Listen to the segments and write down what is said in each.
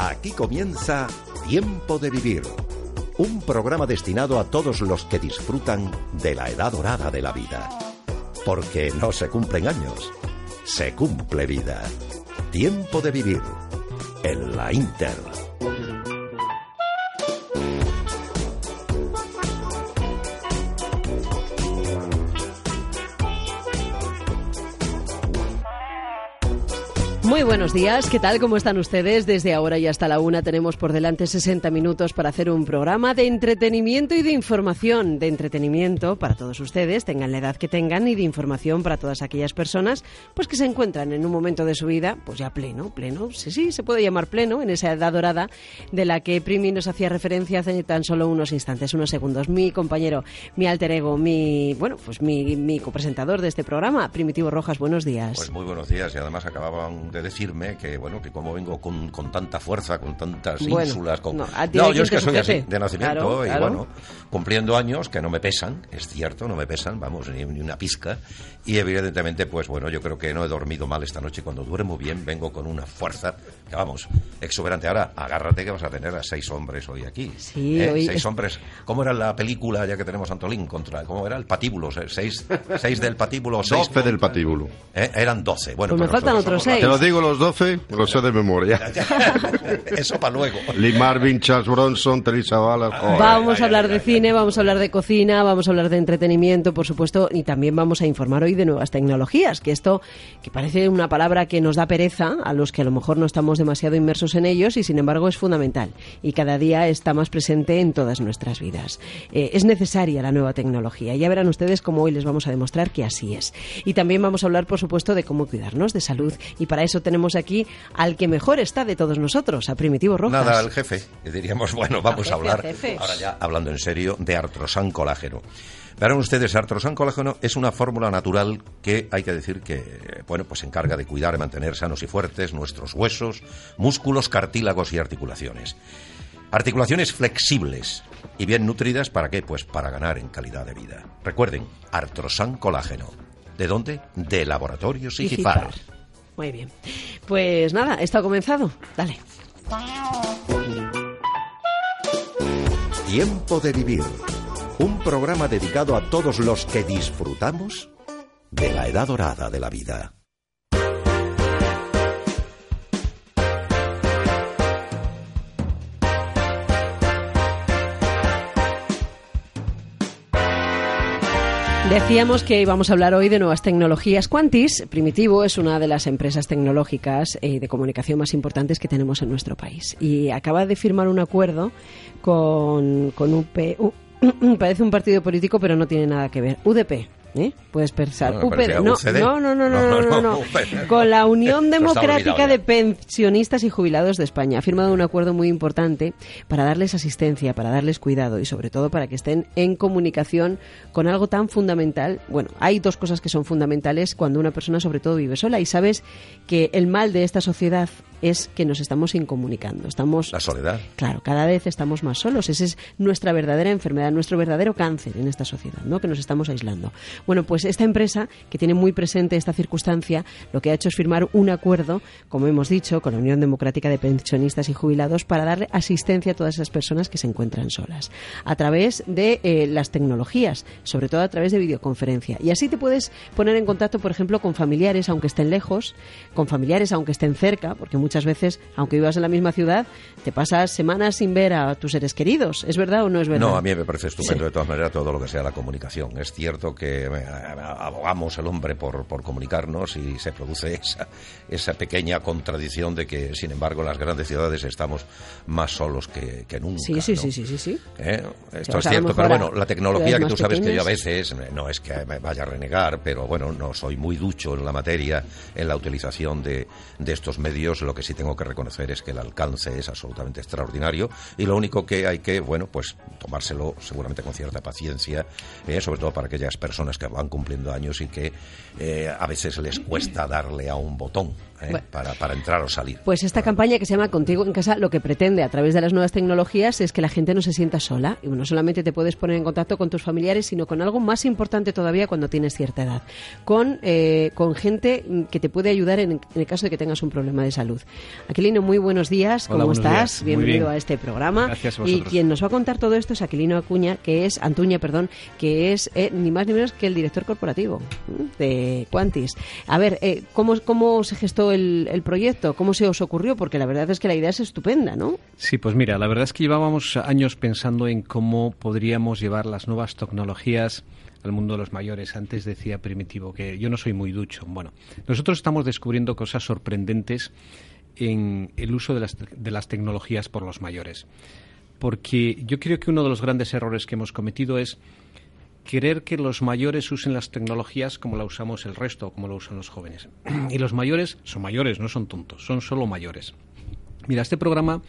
Aquí comienza Tiempo de Vivir, un programa destinado a todos los que disfrutan de la edad dorada de la vida. Porque no se cumplen años, se cumple vida. Tiempo de Vivir, en la Inter. Buenos días, ¿qué tal? ¿Cómo están ustedes? Desde ahora y hasta la una tenemos por delante 60 minutos para hacer un programa de entretenimiento y de información. De entretenimiento para todos ustedes, tengan la edad que tengan, y de información para todas aquellas personas pues que se encuentran en un momento de su vida, pues ya pleno, pleno, sí, sí, se puede llamar pleno, en esa edad dorada de la que Primi nos hacía referencia hace tan solo unos instantes, unos segundos. Mi compañero, mi alter ego, mi, bueno, pues mi, mi copresentador de este programa, Primitivo Rojas, buenos días. Pues muy buenos días y además acababan de decirme que, bueno, que como vengo con, con tanta fuerza, con tantas Bueno, ínsulas, con... no, hay yo es que soy así, de nacimiento, Claro, y claro. bueno, cumpliendo años que no me pesan, es cierto, no me pesan, vamos, ni, ni una pizca, y evidentemente, pues bueno, yo creo que no he dormido mal esta noche, cuando duermo bien vengo con una fuerza, que vamos, exuberante. Ahora, agárrate que vas a tener a seis hombres hoy aquí. Sí, ¿eh? hoy Seis es- hombres, ¿cómo era la película ya que tenemos a Antolín contra, cómo era? El patíbulo, seis, seis del patíbulo, seis... 12 del patíbulo. Eh, Eran doce. Bueno, Pues me faltan otros seis. Te lo digo los 12, lo sé de memoria. Eso para luego. Lee Marvin, Charles Bronson, Teresa Ballard. joder. Vamos ay, a hablar ay, de ay, cine, vamos a hablar de cocina, vamos a hablar de entretenimiento, por supuesto, y también vamos a informar hoy de nuevas tecnologías, que esto, que parece una palabra que nos da pereza a los que a lo mejor no estamos demasiado inmersos en ellos y sin embargo es fundamental y cada día está más presente en todas nuestras vidas. Eh, es necesaria la nueva tecnología. Ya verán ustedes cómo hoy les vamos a demostrar que así es. Y también vamos a hablar, por supuesto, de cómo cuidarnos de salud y para eso tenemos aquí al que mejor está de todos nosotros, a Primitivo Rojas. Nada, el jefe. Diríamos, bueno, vamos jefe, a hablar, al ahora ya hablando en serio, de artrosan colágeno. Verán ustedes, artrosan colágeno es una fórmula natural que hay que decir que, bueno, pues se encarga de cuidar y mantener sanos y fuertes nuestros huesos, músculos, cartílagos y articulaciones. Articulaciones flexibles y bien nutridas, ¿para qué? Pues para ganar en calidad de vida. Recuerden, artrosan colágeno. ¿De dónde? De Laboratorios Y Igifar. Gifar. Muy bien. Pues nada, esto ha comenzado. Dale. Tiempo de Vivir, un programa dedicado a todos los que disfrutamos de la edad dorada de la vida. Decíamos que íbamos a hablar hoy de nuevas tecnologías. Quantis, Primitivo, es una de las empresas tecnológicas eh, de comunicación más importantes que tenemos en nuestro país. Y acaba de firmar un acuerdo con, con UP. Parece un partido político, pero no tiene nada que ver. UDP. ¿Eh? Puedes pensar. No, no, no, no, no, no, no, no, no. UP. Con la Unión Democrática de. Pensionistas y Jubilados de España. Ha firmado un acuerdo muy importante para darles asistencia, para darles cuidado y sobre todo para que estén en comunicación con algo tan fundamental. Bueno, hay dos cosas que son fundamentales cuando una persona sobre todo vive sola y sabes que el mal de esta sociedad es que nos estamos incomunicando. Estamos La soledad. Claro, cada vez estamos más solos. Esa es nuestra verdadera enfermedad, nuestro verdadero cáncer en esta sociedad, ¿no? Que nos estamos aislando. Bueno, pues esta empresa, que tiene muy presente esta circunstancia, lo que ha hecho es firmar un acuerdo, como hemos dicho, con la Unión Democrática de Pensionistas y Jubilados para darle asistencia a todas esas personas que se encuentran solas, a través de eh, las tecnologías, sobre todo a través de videoconferencia. Y así te puedes poner en contacto, por ejemplo, con familiares, aunque estén lejos, con familiares, aunque estén cerca, porque muchas veces, aunque vivas en la misma ciudad, te pasas semanas sin ver a tus seres queridos. ¿Es verdad o no es verdad? No, a mí me parece estupendo Sí. de todas maneras todo lo que sea la comunicación. Es cierto que eh, abogamos el hombre por, por comunicarnos y se produce esa, esa pequeña contradicción de que, sin embargo, en las grandes ciudades estamos más solos que, que nunca. Sí, sí, ¿no? sí, sí, sí, sí. ¿Eh? Esto es cierto, pero bueno, la tecnología que tú sabes que yo a veces, eh, no es que me vaya a renegar, pero bueno, no soy muy ducho en la materia, en la utilización de, de estos medios. Lo que sí tengo que reconocer es que el alcance es absolutamente extraordinario y lo único que hay que, bueno, pues tomárselo seguramente con cierta paciencia, eh, sobre todo para aquellas personas que van cumpliendo años y que eh, a veces les cuesta darle a un botón. ¿Eh? Bueno. para, para entrar o salir. Pues esta campaña que se llama Contigo en Casa lo que pretende a través de las nuevas tecnologías es que la gente no se sienta sola y no solamente te puedes poner en contacto con tus familiares, sino con algo más importante todavía cuando tienes cierta edad, con, eh, con gente que te puede ayudar en, en el caso de que tengas un problema de salud. Aquilino, muy buenos días, Hola, ¿cómo buenos estás? días. Bienvenido bien. a este programa. Gracias a y quien nos va a contar todo esto es Aquilino Acuña, que es Antuña, perdón, que es eh, ni más ni menos que el director corporativo ¿m? de Quantis. A ver, eh, ¿cómo, ¿cómo se gestó el, proyecto? ¿Cómo se os ocurrió? Porque la verdad es que la idea es estupenda, ¿no? Sí, pues mira, la verdad es que llevábamos años pensando en cómo podríamos llevar las nuevas tecnologías al mundo de los mayores. Antes decía Primitivo que yo no soy muy ducho. Bueno, nosotros estamos descubriendo cosas sorprendentes en el uso de las tecnologías por los mayores. Porque yo creo que uno de los grandes errores que hemos cometido es querer que los mayores usen las tecnologías como la usamos el resto, como lo usan los jóvenes. Y los mayores son mayores, no son tontos, son solo mayores. Mira, este programa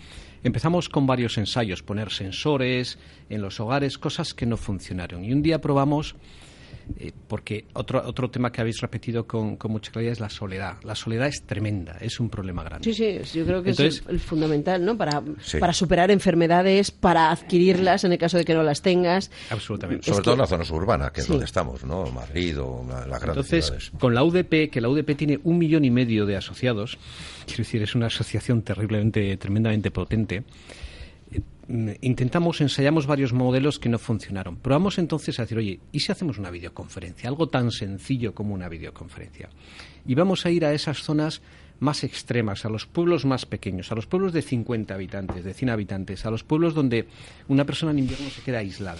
empezamos con varios ensayos, poner sensores en los hogares, cosas que no funcionaron. Y un día probamos, eh, porque otro, otro tema que habéis repetido con, con mucha claridad es la soledad. La soledad es tremenda, es un problema grande. Sí, sí, yo creo que Entonces- es el, el fundamental, ¿no? Para, Sí. para superar enfermedades, para adquirirlas en el caso de que no las tengas. Absolutamente. Sobre es todo que- en la zona suburbana, que es Sí. donde estamos, ¿no? Madrid o la- las grandes Entonces, ciudades. con la UDP, que la UDP tiene un millón y medio de asociados, quiero decir, es una asociación terriblemente, tremendamente potente, intentamos, ensayamos varios modelos que no funcionaron. Probamos entonces a decir, oye, ¿y si hacemos una videoconferencia? Algo tan sencillo como una videoconferencia. Y vamos a ir a esas zonas más extremas, a los pueblos más pequeños, a los pueblos de 50 habitantes, de 100 habitantes, a los pueblos donde una persona en invierno se queda aislada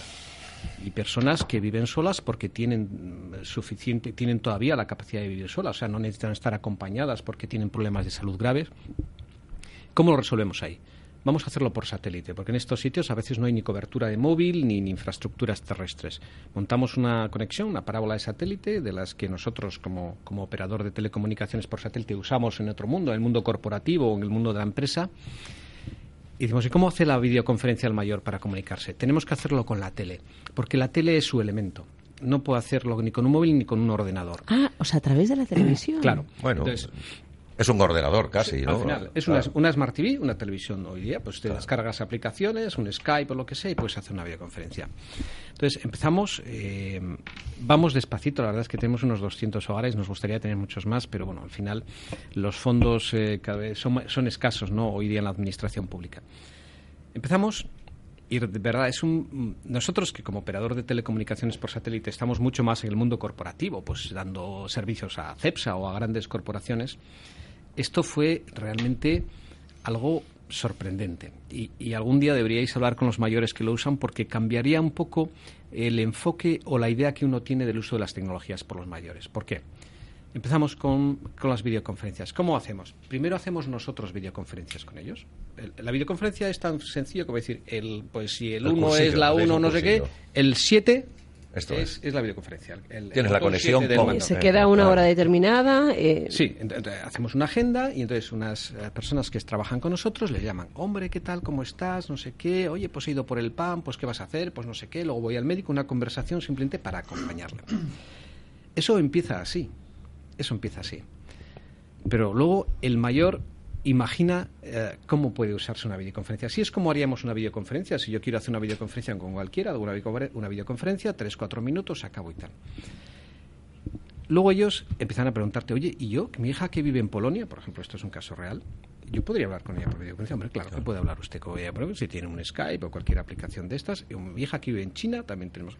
y personas que viven solas porque tienen mm, suficiente tienen todavía la capacidad de vivir solas, o sea, no necesitan estar acompañadas porque tienen problemas de salud graves. ¿Cómo lo resolvemos ahí? Vamos a hacerlo por satélite, porque en estos sitios a veces no hay ni cobertura de móvil ni, ni infraestructuras terrestres. Montamos una conexión, una parábola de satélite, de las que nosotros como, como operador de telecomunicaciones por satélite usamos en otro mundo, en el mundo corporativo o en el mundo de la empresa. Y decimos, ¿y cómo hace la videoconferencia el mayor para comunicarse? Tenemos que hacerlo con la tele, porque la tele es su elemento. No puede hacerlo ni con un móvil ni con un ordenador. Ah, o sea, a través de la televisión. Claro. Bueno, Entonces, es un ordenador casi, ¿no? al final, es una, Claro. una Smart TV, una televisión hoy día, pues te descargas aplicaciones, un Skype o lo que sea y puedes hacer una videoconferencia. Entonces empezamos, eh, vamos despacito, la verdad es que tenemos unos 200 hogares, nos gustaría tener muchos más, pero bueno, al final los fondos eh, cada vez son, son escasos ¿no? hoy día en la administración pública. Empezamos y de verdad es un nosotros que como operador de telecomunicaciones por satélite estamos mucho más en el mundo corporativo, pues dando servicios a CEPSA o a grandes corporaciones. Esto fue realmente algo sorprendente y, y algún día deberíais hablar con los mayores que lo usan porque cambiaría un poco el enfoque o la idea que uno tiene del uso de las tecnologías por los mayores. ¿Por qué? Empezamos con, con las videoconferencias. ¿Cómo hacemos? Primero hacemos nosotros videoconferencias con ellos. El- la videoconferencia es tan sencillo como decir, el, pues si el El 1 cursillo, es la hacéis 1 un no sé qué, el 7 Esto es, es. es la videoconferencia. El- el Tienes la conexión 7 del con- mando. Se queda una hora determinada. eh, Sí, hacemos una agenda y entonces unas eh, personas que trabajan con nosotros le llaman, hombre, ¿qué tal? ¿Cómo estás? No sé qué, oye, pues he ido por el pan, pues ¿qué vas a hacer? Pues no sé qué, luego voy al médico, una conversación simplemente para acompañarle. Eso empieza así, eso empieza así. Pero luego el mayor imagina eh, cómo puede usarse una videoconferencia. Así es como haríamos una videoconferencia. Si yo quiero hacer una videoconferencia con cualquiera, una, una videoconferencia, tres, cuatro minutos, acabo y tal. Luego ellos empiezan a preguntarte, oye, ¿y yo? Mi hija que vive en Polonia, por ejemplo, esto es un caso real, yo podría hablar con ella por videoconferencia. Hombre, claro que puede hablar usted con ella, si tiene un Skype o cualquier aplicación de estas. Y mi hija que vive en China, también tenemos.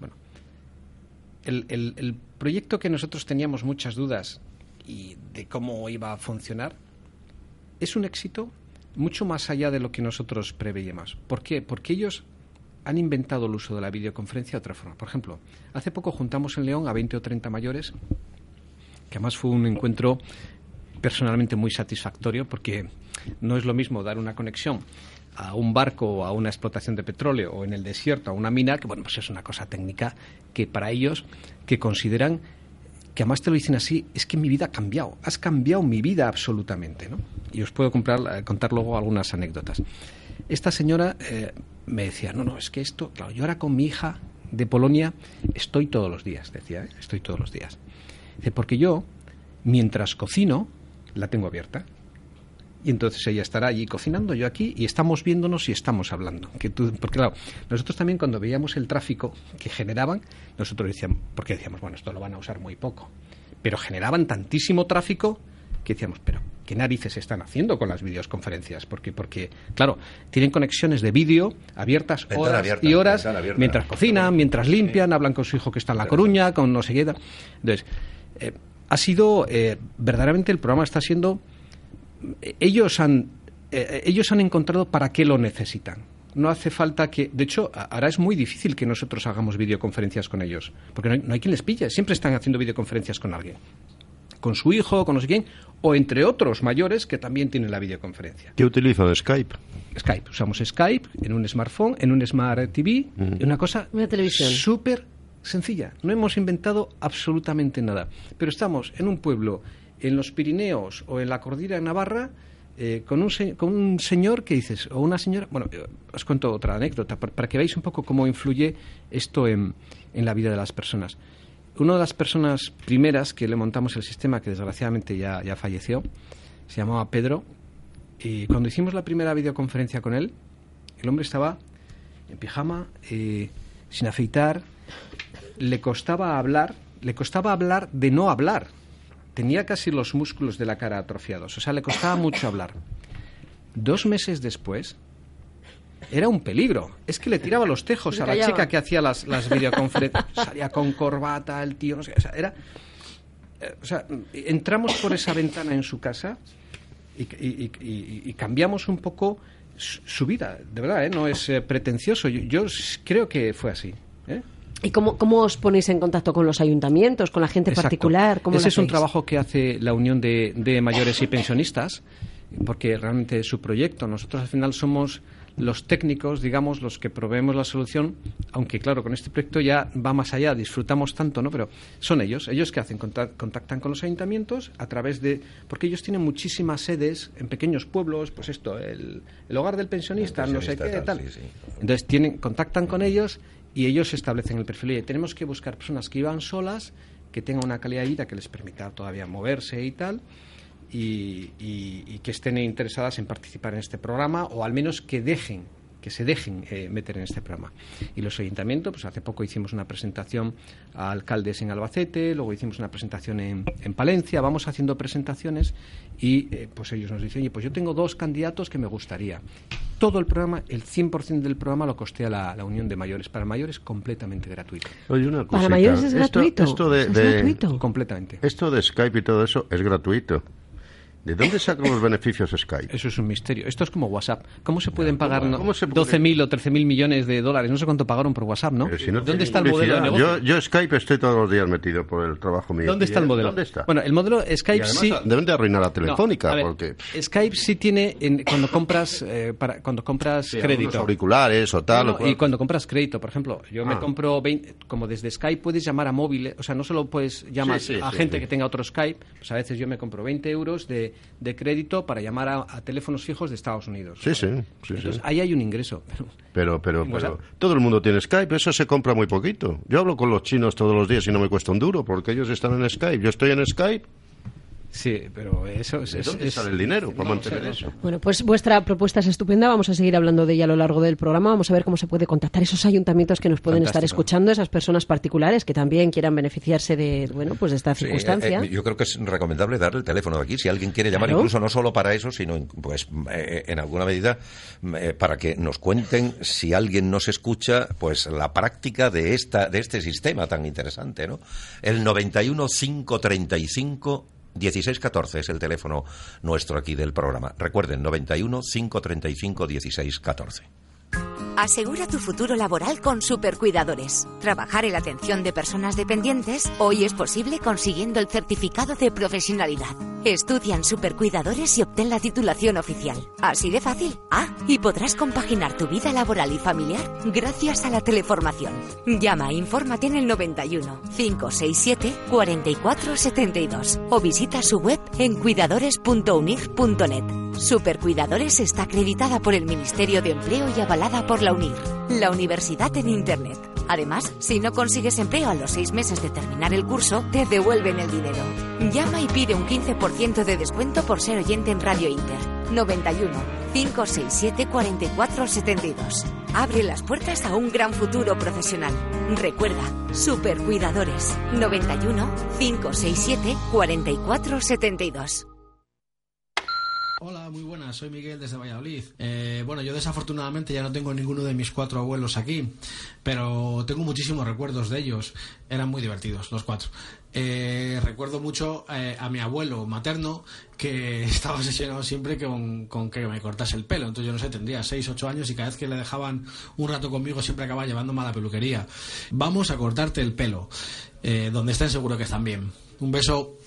Bueno, el, el- el proyecto que nosotros teníamos muchas dudas y de cómo iba a funcionar es un éxito mucho más allá de lo que nosotros preveíamos. ¿Por qué? Porque ellos han inventado el uso de la videoconferencia de otra forma. Por ejemplo, hace poco juntamos en León a 20 o 30 mayores, que además fue un encuentro personalmente muy satisfactorio porque no es lo mismo dar una conexión a un barco o a una explotación de petróleo o en el desierto a una mina, que bueno, pues es una cosa técnica que para ellos que consideran que además te lo dicen así, es que mi vida ha cambiado, has cambiado mi vida absolutamente, ¿no? Y os puedo comprar- eh, contar luego algunas anécdotas. Esta señora eh, me decía, no, no, es que esto, claro, yo ahora con mi hija de Polonia estoy todos los días, decía, ¿eh? estoy todos los días. Dice, porque yo, mientras cocino, la tengo abierta. Y entonces ella estará allí cocinando, yo aquí, y estamos viéndonos y estamos hablando. Que tú, porque claro, nosotros también cuando veíamos el tráfico que generaban, nosotros decíamos, porque decíamos, bueno, esto lo van a usar muy poco. Pero generaban tantísimo tráfico que decíamos, pero ¿qué narices están haciendo con las videoconferencias? Porque, porque claro, tienen conexiones de vídeo abiertas Ventana horas abierta, y horas mientras cocinan, mientras limpian, hablan con su hijo que está en La Coruña, con no sé qué. Entonces, eh, ha sido, eh, verdaderamente el programa está siendo, ellos han, eh, ellos han encontrado para qué lo necesitan. No hace falta que, de hecho, ahora es muy difícil que nosotros hagamos videoconferencias con ellos, porque no hay, no hay quien les pille, siempre están haciendo videoconferencias con alguien con su hijo, con no sé quién, o entre otros mayores que también tienen la videoconferencia. ¿Qué utilizan? Skype. Skype, usamos Skype en un smartphone, en un Smart TV, una cosa Una televisión. súper sencilla. No hemos inventado absolutamente nada, pero estamos en un pueblo, en los Pirineos o en la Cordillera de Navarra, eh, con, un con un señor que dices, o una señora, bueno, eh, os cuento otra anécdota, para, para que veáis un poco cómo influye esto en, en la vida de las personas. Una de las personas primeras que le montamos el sistema, que desgraciadamente ya, ya falleció, se llamaba Pedro, y cuando hicimos la primera videoconferencia con él, el hombre estaba en pijama, eh, sin afeitar, le costaba hablar, le costaba hablar de no hablar. Tenía casi los músculos de la cara atrofiados, o sea, le costaba mucho hablar. Dos meses después, era un peligro. Es que le tiraba los tejos a la chica que hacía las, las videoconferencias. Salía con corbata, el tío, no sé, o sea, era... eh, O sea, entramos por esa ventana en su casa y, y- y- y- y cambiamos un poco su, su vida. De verdad, ¿eh? no es eh, pretencioso. Yo, yo creo que fue así. ¿eh? ¿Y cómo, cómo os ponéis en contacto con los ayuntamientos, con la gente Exacto. particular? ¿Cómo Ese es un trabajo que hace la Unión de, de Mayores y Pensionistas, porque realmente es su proyecto. Nosotros al final somos los técnicos, digamos, los que proveemos la solución, aunque claro, con este proyecto ya va más allá, disfrutamos tanto, ¿no? Pero son ellos, ellos que hacen, Contac- contactan con los ayuntamientos a través de, porque ellos tienen muchísimas sedes en pequeños pueblos, pues esto, el, el hogar del pensionista, El no sé qué, tal. tal, sí, sí. Entonces tienen, contactan con ellos y ellos establecen el perfil. Y tenemos que buscar personas que iban solas, que tengan una calidad de vida que les permita todavía moverse y tal, y- y que estén interesadas en participar en este programa, o al menos que dejen que se dejen eh, meter en este programa. Y los ayuntamientos, pues hace poco hicimos una presentación a alcaldes en Albacete, luego hicimos una presentación en, en Palencia, vamos haciendo presentaciones y eh, pues ellos nos dicen, oye, pues yo tengo dos candidatos que me gustaría. Todo el programa, el 100% del programa lo costea la, la Unión de Mayores. Para mayores completamente gratuito. Oye, una Para mayores es gratuito. Esto, de, Es gratuito. Completamente. esto de Skype y todo eso es gratuito. ¿De dónde sacan los beneficios Skype? Eso es un misterio. Esto es como WhatsApp. ¿Cómo se pueden pagar no, puede? 12.000 o 13.000 millones de dólares? No sé cuánto pagaron por WhatsApp, ¿no? Pero si no ¿Dónde está el modelo de negocio? Yo, yo Skype estoy todos los días metido por el trabajo mío. ¿Dónde ¿Y está el modelo? ¿Dónde está? Bueno, el modelo Skype además, sí. Deben de arruinar a Telefónica, No, a ver, porque... Skype sí tiene en- cuando compras eh, para, cuando compras Sí, crédito. auriculares o tal. No, o no, cual. y cuando compras crédito, por ejemplo, yo me Ah. compro 20, como desde Skype puedes llamar a móviles, o sea, no solo puedes llamar Sí, sí, a gente que tenga otro Skype, pues a veces yo me compro 20 euros de, de crédito para llamar a, a teléfonos fijos de Estados Unidos. Sí, sí, sí, sí. Entonces, ahí hay un ingreso. pero- Pero, pero, todo el mundo tiene Skype, eso se compra muy poquito. Yo hablo con los chinos todos los días y no me cuesta un duro, porque ellos están en Skype. Yo estoy en Skype. Sí, pero eso es... ¿De es- dónde es- sale el dinero para mantener eso? Bueno, pues vuestra propuesta es estupenda. Vamos a seguir hablando de ella a lo largo del programa. Vamos a ver cómo se puede contactar esos ayuntamientos que nos pueden estar escuchando, esas personas particulares que también quieran beneficiarse de, bueno, pues de esta Sí, circunstancia. eh, eh, yo creo que es recomendable darle el teléfono de aquí, si alguien quiere llamar, Claro. incluso no solo para eso, sino pues eh, en alguna medida eh, para que nos cuenten si alguien nos escucha, pues la práctica de esta de este sistema tan interesante, ¿no? El 91 535 1614 es el teléfono nuestro aquí del programa. Recuerden, 91 535 1614. Asegura tu futuro laboral con Supercuidadores. Trabajar en la atención de personas dependientes hoy es posible consiguiendo el certificado de profesionalidad. Estudia en Supercuidadores y obtén la titulación oficial. Así de fácil. Ah, y podrás compaginar tu vida laboral y familiar gracias a la teleformación. Llama e infórmate en el 91 567 4472 o visita su web en cuidadores.unir.net. Supercuidadores está acreditada por el Ministerio de Empleo y por la UNIR, la Universidad en Internet. Además, si no consigues empleo a los seis meses de terminar el curso, te devuelven el dinero. Llama y pide un 15% de descuento por ser oyente en Radio Inter. 91 567 4472. Abre las puertas a un gran futuro profesional. Recuerda, Supercuidadores. 91 567 4472. Hola, muy buenas, soy Miguel desde Valladolid. Eh, bueno, yo desafortunadamente ya no tengo ninguno de mis cuatro abuelos aquí, pero tengo muchísimos recuerdos de ellos. Eran muy divertidos, los cuatro. Eh, recuerdo mucho eh, a mi abuelo materno que estaba obsesionado siempre con, que me cortase el pelo. Entonces yo no sé, tendría 6, 8 años y cada vez que le dejaban un rato conmigo siempre acababa llevándome a la peluquería. Vamos a cortarte el pelo, donde estén seguro que están bien. Un beso.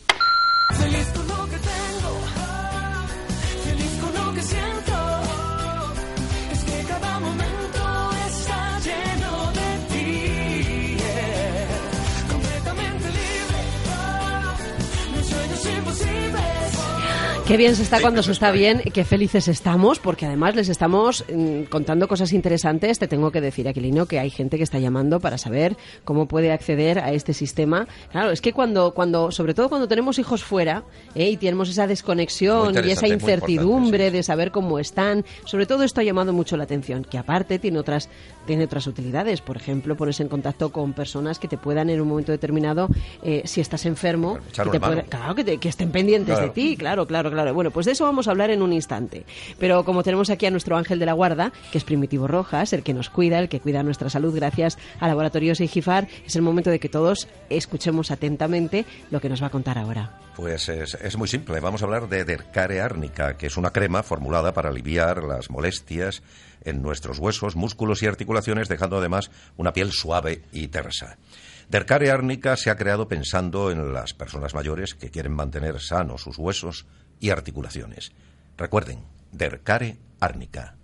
Qué bien se está cuando se está bien, qué felices estamos, porque además les estamos mm, contando cosas interesantes. Te tengo que decir, Aquilino, que hay gente que está llamando para saber cómo puede acceder a este sistema. Claro, es que cuando, cuando sobre todo cuando tenemos hijos fuera ¿eh? y tenemos esa desconexión y esa incertidumbre de saber cómo están, sobre todo esto ha llamado mucho la atención, que aparte tiene otras, tiene otras utilidades. Por ejemplo, ponerse en contacto con personas que te puedan en un momento determinado, eh, si estás enfermo, que te claro, que, te- que estén pendientes Claro. de ti, claro, claro, claro. Bueno, pues de eso vamos a hablar en un instante. Pero como tenemos aquí a nuestro ángel de la guarda, que es Primitivo Rojas, el que nos cuida, el que cuida nuestra salud gracias a Laboratorios Igifar, es el momento de que todos escuchemos atentamente lo que nos va a contar ahora. Pues es, es muy simple. Vamos a hablar de Dercare árnica, que es una crema formulada para aliviar las molestias en nuestros huesos, músculos y articulaciones, dejando además una piel suave y tersa. Dercare árnica se ha creado pensando en las personas mayores que quieren mantener sanos sus huesos y articulaciones. Recuerden, Dercare árnica.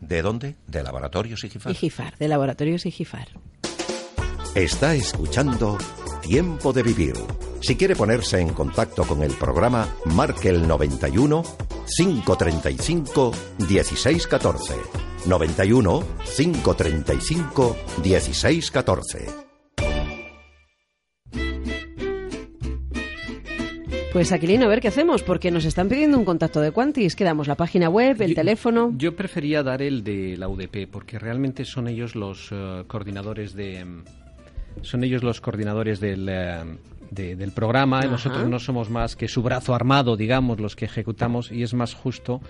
¿De dónde? De Laboratorios Igifar. Igifar, de Laboratorios Igifar. Está escuchando Tiempo de Vivir. Si quiere ponerse en contacto con el programa, marque el 91 535 1614. 91 535 1614. Pues Aquilino, a ver qué hacemos, porque nos están pidiendo un contacto de Quantis. Quedamos la página web, el Yo- teléfono. Yo prefería dar el de la UDP porque realmente son ellos los eh, coordinadores de mm, son ellos los coordinadores del eh, de- del programa y Ajá. nosotros no somos más que su brazo armado, digamos, los que ejecutamos y es más justo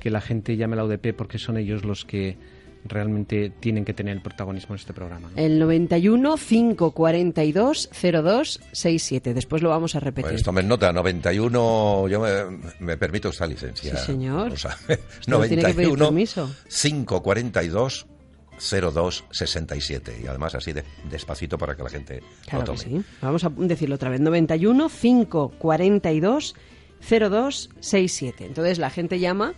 que la gente llame a la UDP porque son ellos los que realmente tienen que tener el protagonismo en este programa. ¿no? El 91 542 0267. Después lo vamos a repetir. Pues tomen nota, 91, yo me, me permito esta licencia. Sí, señor. O sea, no tiene que pedir 91 permiso. 542 0267 y además así de, despacito para que la gente Claro lo que tome. sí. Vamos a decirlo otra vez. 91 542 0267. Entonces la gente llama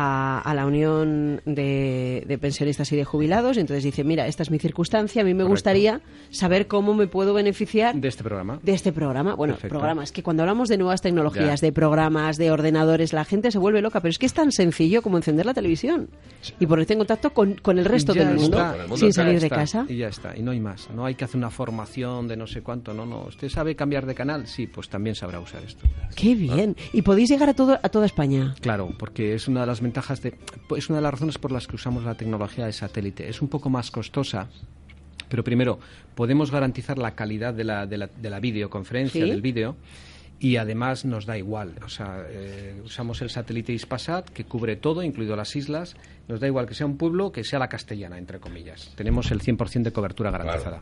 a, a la Unión de, de Pensionistas y de Jubilados y entonces dice, mira, esta es mi circunstancia, a mí me Correcto. gustaría saber cómo me puedo beneficiar De este programa. de este programa. Bueno, Perfecto. programa, es que cuando hablamos de nuevas tecnologías, Ya. de programas, de ordenadores, la gente se vuelve loca, pero es que es tan sencillo como encender la televisión y ponerte en contacto con, con el resto Ya del mundo, está, Con el mundo sin salir de casa. Y ya está, y no hay más. No hay que hacer una formación de no sé cuánto, no, no. ¿Usted sabe cambiar de canal? Sí, pues también sabrá usar esto. Qué bien. Y podéis llegar a, todo, a toda España. Claro, porque es una de las ventajas de. Es una de las razones por las que usamos la tecnología de satélite. Es un poco más costosa. Pero primero, podemos garantizar la calidad de la, de la, de la videoconferencia, Sí. del vídeo, y además nos da igual. O sea, eh, usamos el satélite Ispasat, que cubre todo, incluido las islas. Nos da igual que sea un pueblo, que sea la castellana, entre comillas. Tenemos el 100% de cobertura garantizada.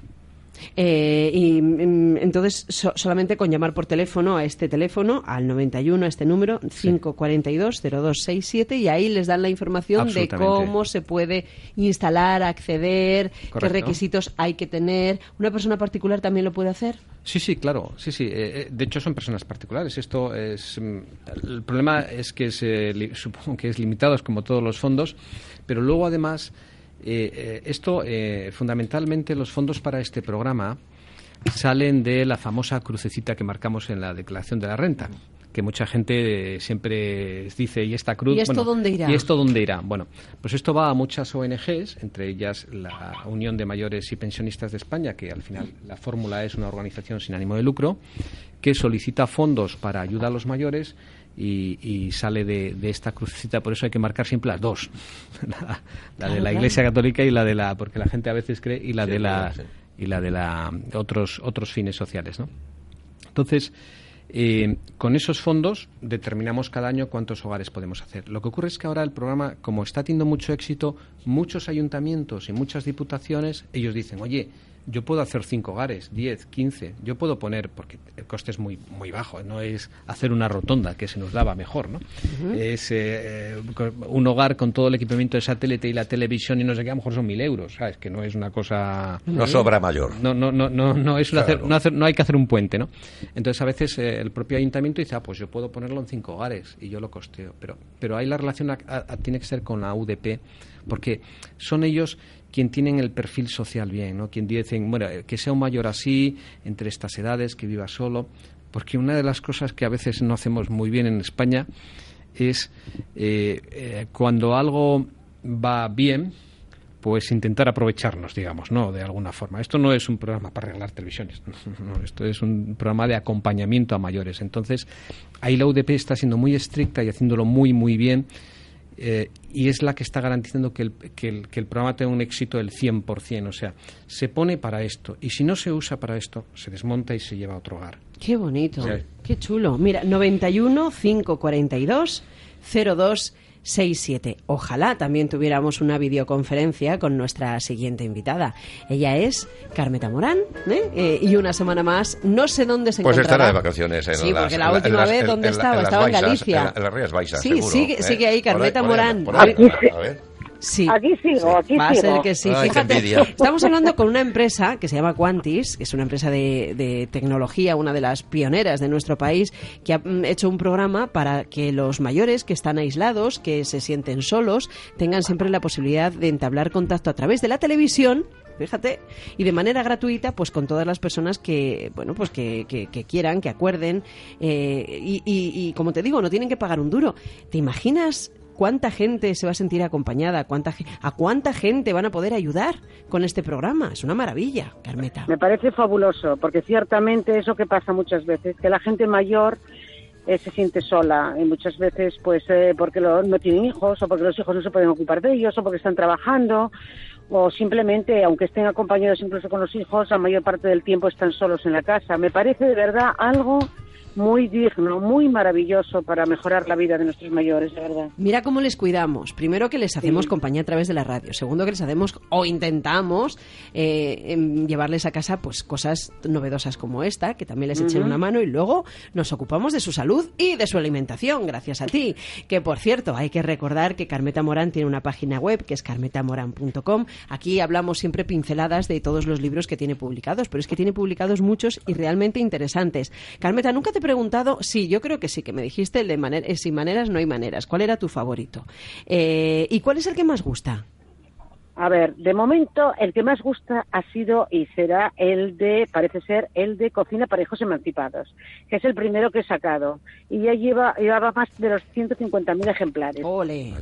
Eh, y mm, entonces so- solamente con llamar por teléfono a este teléfono, al 91, a este número, 542-0267, y ahí les dan la información de cómo se puede instalar, acceder, qué requisitos hay que tener. ¿Una persona particular también lo puede hacer? Sí, sí, claro, sí, sí. Eh, eh, de hecho, son personas particulares. Esto es mm, el problema es que es, li- supongo que es limitado, es como todos los fondos, pero luego además eh, eh, esto eh, fundamentalmente los fondos para este programa salen de la famosa crucecita que marcamos en la declaración de la renta, que mucha gente siempre dice, ¿y esta cruz? ¿Y esto dónde irá? ¿Y esto dónde irá? Bueno, pues esto va a muchas ONGs, entre ellas la Unión de Mayores y Pensionistas de España, que al final la fórmula es una organización sin ánimo de lucro, que solicita fondos para ayuda a los mayores y, sale de, esta crucecita. Por eso hay que marcar siempre las dos, la, de la Iglesia Católica y la de la, porque la gente a veces cree, y la de la y la de la otros otros fines sociales, ¿no? Entonces eh, con esos fondos determinamos cada año cuántos hogares podemos hacer. Lo que ocurre es que ahora el programa, como está teniendo mucho éxito, muchos ayuntamientos y muchas diputaciones, ellos dicen, oye, yo puedo hacer cinco hogares, diez, quince, yo puedo poner, porque el coste es muy, muy bajo, no es hacer una rotonda que se nos daba mejor, ¿no? Es eh, un hogar con todo el equipamiento de satélite y la televisión y no sé qué, a lo mejor son mil euros, ¿sabes? Que no es una cosa... No sobra mayor. No, no, no, no, no, es no, hay que hacer un puente, ¿no? Entonces a veces eh, el propio ayuntamiento dice, ah, pues yo puedo ponerlo en cinco hogares y yo lo costeo, pero, pero ahí la relación tiene que ser con la UDP, porque son ellos quien tienen el perfil social bien, ¿no? Quien dicen, bueno, que sea un mayor así, entre estas edades, que viva solo, porque una de las cosas que a veces no hacemos muy bien en España es eh, eh, cuando algo va bien, pues intentar aprovecharnos, digamos, ¿no? De alguna forma. Esto no es un programa para arreglar televisiones, esto es un programa de acompañamiento a mayores. Entonces, ahí la UDP está siendo muy estricta y haciéndolo muy, muy bien eh, y es la que está garantizando que el, que, el, que el, programa tenga un éxito del 100%. O sea, se pone para esto y si no se usa para esto, se desmonta y se lleva a otro hogar. Qué bonito, qué chulo. Mira, 91 542 02 67. Ojalá también tuviéramos una videoconferencia con nuestra siguiente invitada. Ella es Carmeta Morán ¿eh? Eh, y una semana más no sé dónde se pues encontrará. Pues estará de vacaciones. En sí, porque la última vez, ¿dónde estaba? estaba en Galicia. En, las Rías Baixas, Sí, sigue, sigue ahí Carmeta Morán. a ver. Sí. Aquí sigo, aquí Va a ser que sí. Fíjate, estamos hablando con una empresa que se llama Quantis, que es una empresa de, tecnología, una de las pioneras de nuestro país, que ha mm, hecho un programa para que los mayores que están aislados, que se sienten solos, tengan siempre la posibilidad de entablar contacto a través de la televisión fíjate, y de manera gratuita, pues con todas las personas que, bueno, pues que, que, quieran, que acuerden, eh, y, y, como te digo, no tienen que pagar un duro. ¿Te imaginas cuánta gente se va a sentir acompañada, cuánta, a cuánta gente van a poder ayudar con este programa. Es una maravilla, Carmeta. Me parece fabuloso, porque ciertamente eso que pasa muchas veces, que la gente mayor eh, se siente sola y muchas veces pues eh, porque no tienen hijos o porque los hijos no se pueden ocupar de ellos o porque están trabajando o simplemente aunque estén acompañados incluso con los hijos la mayor parte del tiempo están solos en la casa me parece de verdad algo muy digno, muy maravilloso para mejorar la vida de nuestros mayores, de verdad. Mira cómo les cuidamos. Primero que les hacemos compañía a través de la radio. Segundo que les hacemos o intentamos eh, em, llevarles a casa pues cosas novedosas como esta, que también les echen una mano y luego nos ocupamos de su salud y de su alimentación, gracias a ti. Que por cierto, hay que recordar que Carmeta Morán tiene una página web que es carmetamoran.com. Aquí hablamos siempre pinceladas de todos los libros que tiene publicados, pero es que tiene publicados muchos y realmente interesantes. Carmeta, nunca te preguntado, sí, yo creo que sí, que me dijiste el de manera, eh, sin maneras no hay maneras. ¿Cuál era tu favorito? Eh, ¿Y cuál es el que más gusta? A ver, de momento el que más gusta ha sido y será el de, parece ser, el de Cocina para Hijos Emancipados, que es el primero que he sacado. Y ya lleva, llevaba más de los 150.000 ejemplares. ¡Ole!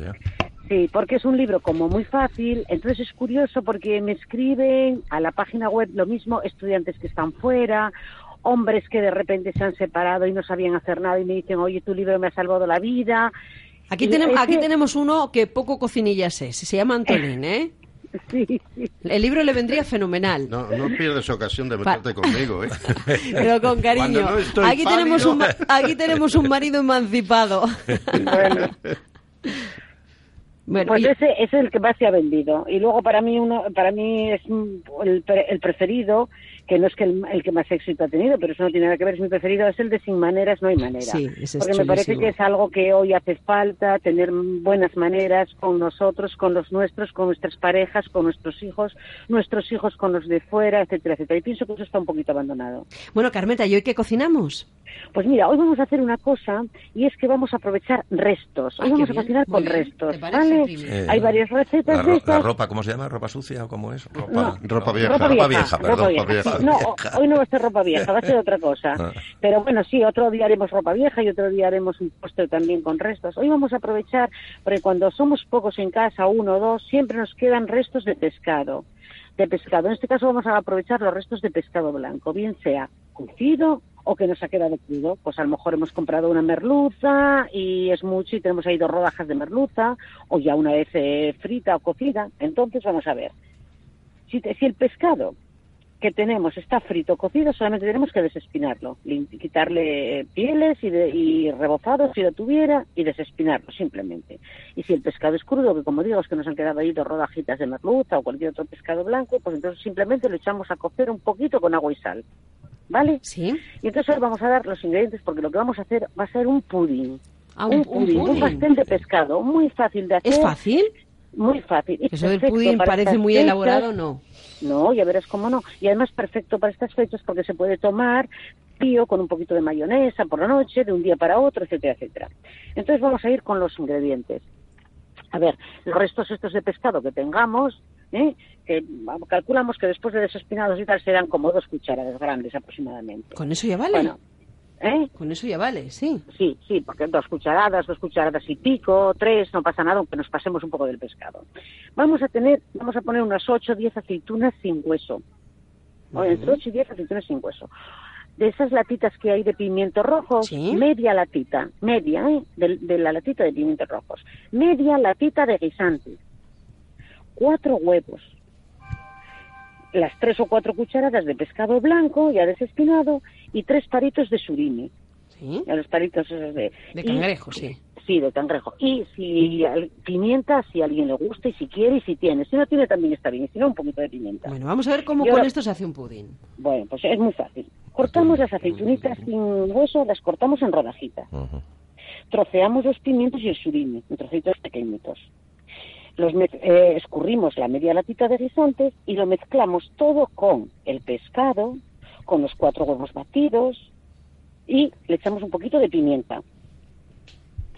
Sí, porque es un libro como muy fácil, entonces es curioso porque me escriben a la página web lo mismo estudiantes que están fuera hombres que de repente se han separado y no sabían hacer nada y me dicen, oye, tu libro me ha salvado la vida. Aquí, tenemos, aquí tenemos uno que poco cocinillas es, se llama Antolín, ¿eh? Sí, sí. El libro le vendría fenomenal. No, no pierdes ocasión de meterte conmigo, ¿eh? Pero con cariño. aquí, tenemos un, aquí tenemos un marido emancipado. Bueno. pues ese, ese, es el que más se ha vendido. Y luego para mí uno, para mí es el, el preferido que no es que el, que más éxito ha tenido, pero eso no tiene nada que ver, es mi preferido, es el de Sin Maneras no hay manera. porque me parece que es algo que hoy hace falta, tener buenas maneras con nosotros, con los nuestros, con nuestras parejas, con nuestros hijos, nuestros hijos con los de fuera, etcétera, etcétera. Y pienso que eso está un poquito abandonado. Bueno, Carmeta, ¿y hoy qué cocinamos? Pues mira, hoy vamos a hacer una cosa y es que vamos a aprovechar restos. Hoy Ah, vamos a cocinar con bien. restos, ¿Te parece, ¿vale? Eh, Hay varias recetas la, de estas. la ropa, ¿cómo se llama? ¿Ropa sucia o cómo es? Ropa, No. Ropa vieja. Ropa Ropa vieja, vieja, ropa perdón. vieja. vieja. Sí, No, hoy no va a ser ropa vieja, va a ser otra cosa. Ah. Pero bueno, sí, otro día haremos ropa vieja y otro día haremos un postre también con restos. Hoy vamos a aprovechar, porque cuando somos pocos en casa, uno o dos, siempre nos quedan restos de pescado. De pescado. En este caso vamos a aprovechar los restos de pescado blanco, bien sea cocido o que nos ha quedado crudo. Pues a lo mejor hemos comprado una merluza y es mucho y tenemos ahí dos rodajas de merluza, o ya una vez eh, frita o cocida. Entonces vamos a ver. Si, te- si el pescado que tenemos está frito cocido, solamente tenemos que desespinarlo, quitarle pieles y, de- y rebozados si lo tuviera y desespinarlo simplemente. Y si el pescado es crudo, que como digo es que nos han quedado ahí dos rodajitas de merluza o cualquier otro pescado blanco, pues entonces simplemente lo echamos a cocer un poquito con agua y sal. ¿Vale? ¿Sí? Y entonces hoy vamos a dar los ingredientes porque lo que vamos a hacer va a ser un pudín. Ah, un- un pudín, un pastel de pescado, muy fácil de hacer. ¿Es fácil? Muy fácil. Eso del para parece muy elaborado, ¿no? No, ya verás cómo no. Y además perfecto para estas fechas porque se puede tomar frío con un poquito de mayonesa por la noche, de un día para otro, etcétera, etcétera. Entonces vamos a ir con los ingredientes. A ver, los restos estos de pescado que tengamos, ¿eh? que calculamos que después de desespinados y tal serán como dos cucharadas grandes aproximadamente. Con eso ya vale. Bueno, ¿eh? Con eso ya vale, sí. Sí, sí, porque dos cucharadas, dos cucharadas y pico, tres, no pasa nada, aunque nos pasemos un poco del pescado. Vamos a tener, vamos a poner unas ocho o diez aceitunas sin hueso. Entre ocho y diez aceitunas sin hueso. De esas latitas que hay de pimientos rojos, Sí. media latita, media, ¿eh? De, de la latita de pimientos rojos. Media latita de guisante. Cuatro huevos. Las tres o cuatro cucharadas de pescado blanco, ya desespinado, y tres paritos de surimi. Sí. A los palitos esos de... De y- cangrejo, sí. Sí, de cangrejo. Y si pimienta, si a alguien le gusta y si quiere y si tiene. Si no tiene también está bien. Y si no, un poquito de pimienta. Bueno, vamos a ver cómo Yo- con esto se hace un pudín. Bueno, pues es muy fácil. Cortamos las aceitunitas sin hueso, las cortamos en rodajitas. Troceamos los pimientos y el surimi en trocitos pequeñitos. Los eh, escurrimos la media latita de guisantes y lo mezclamos todo con el pescado, con los cuatro huevos batidos y le echamos un poquito de pimienta.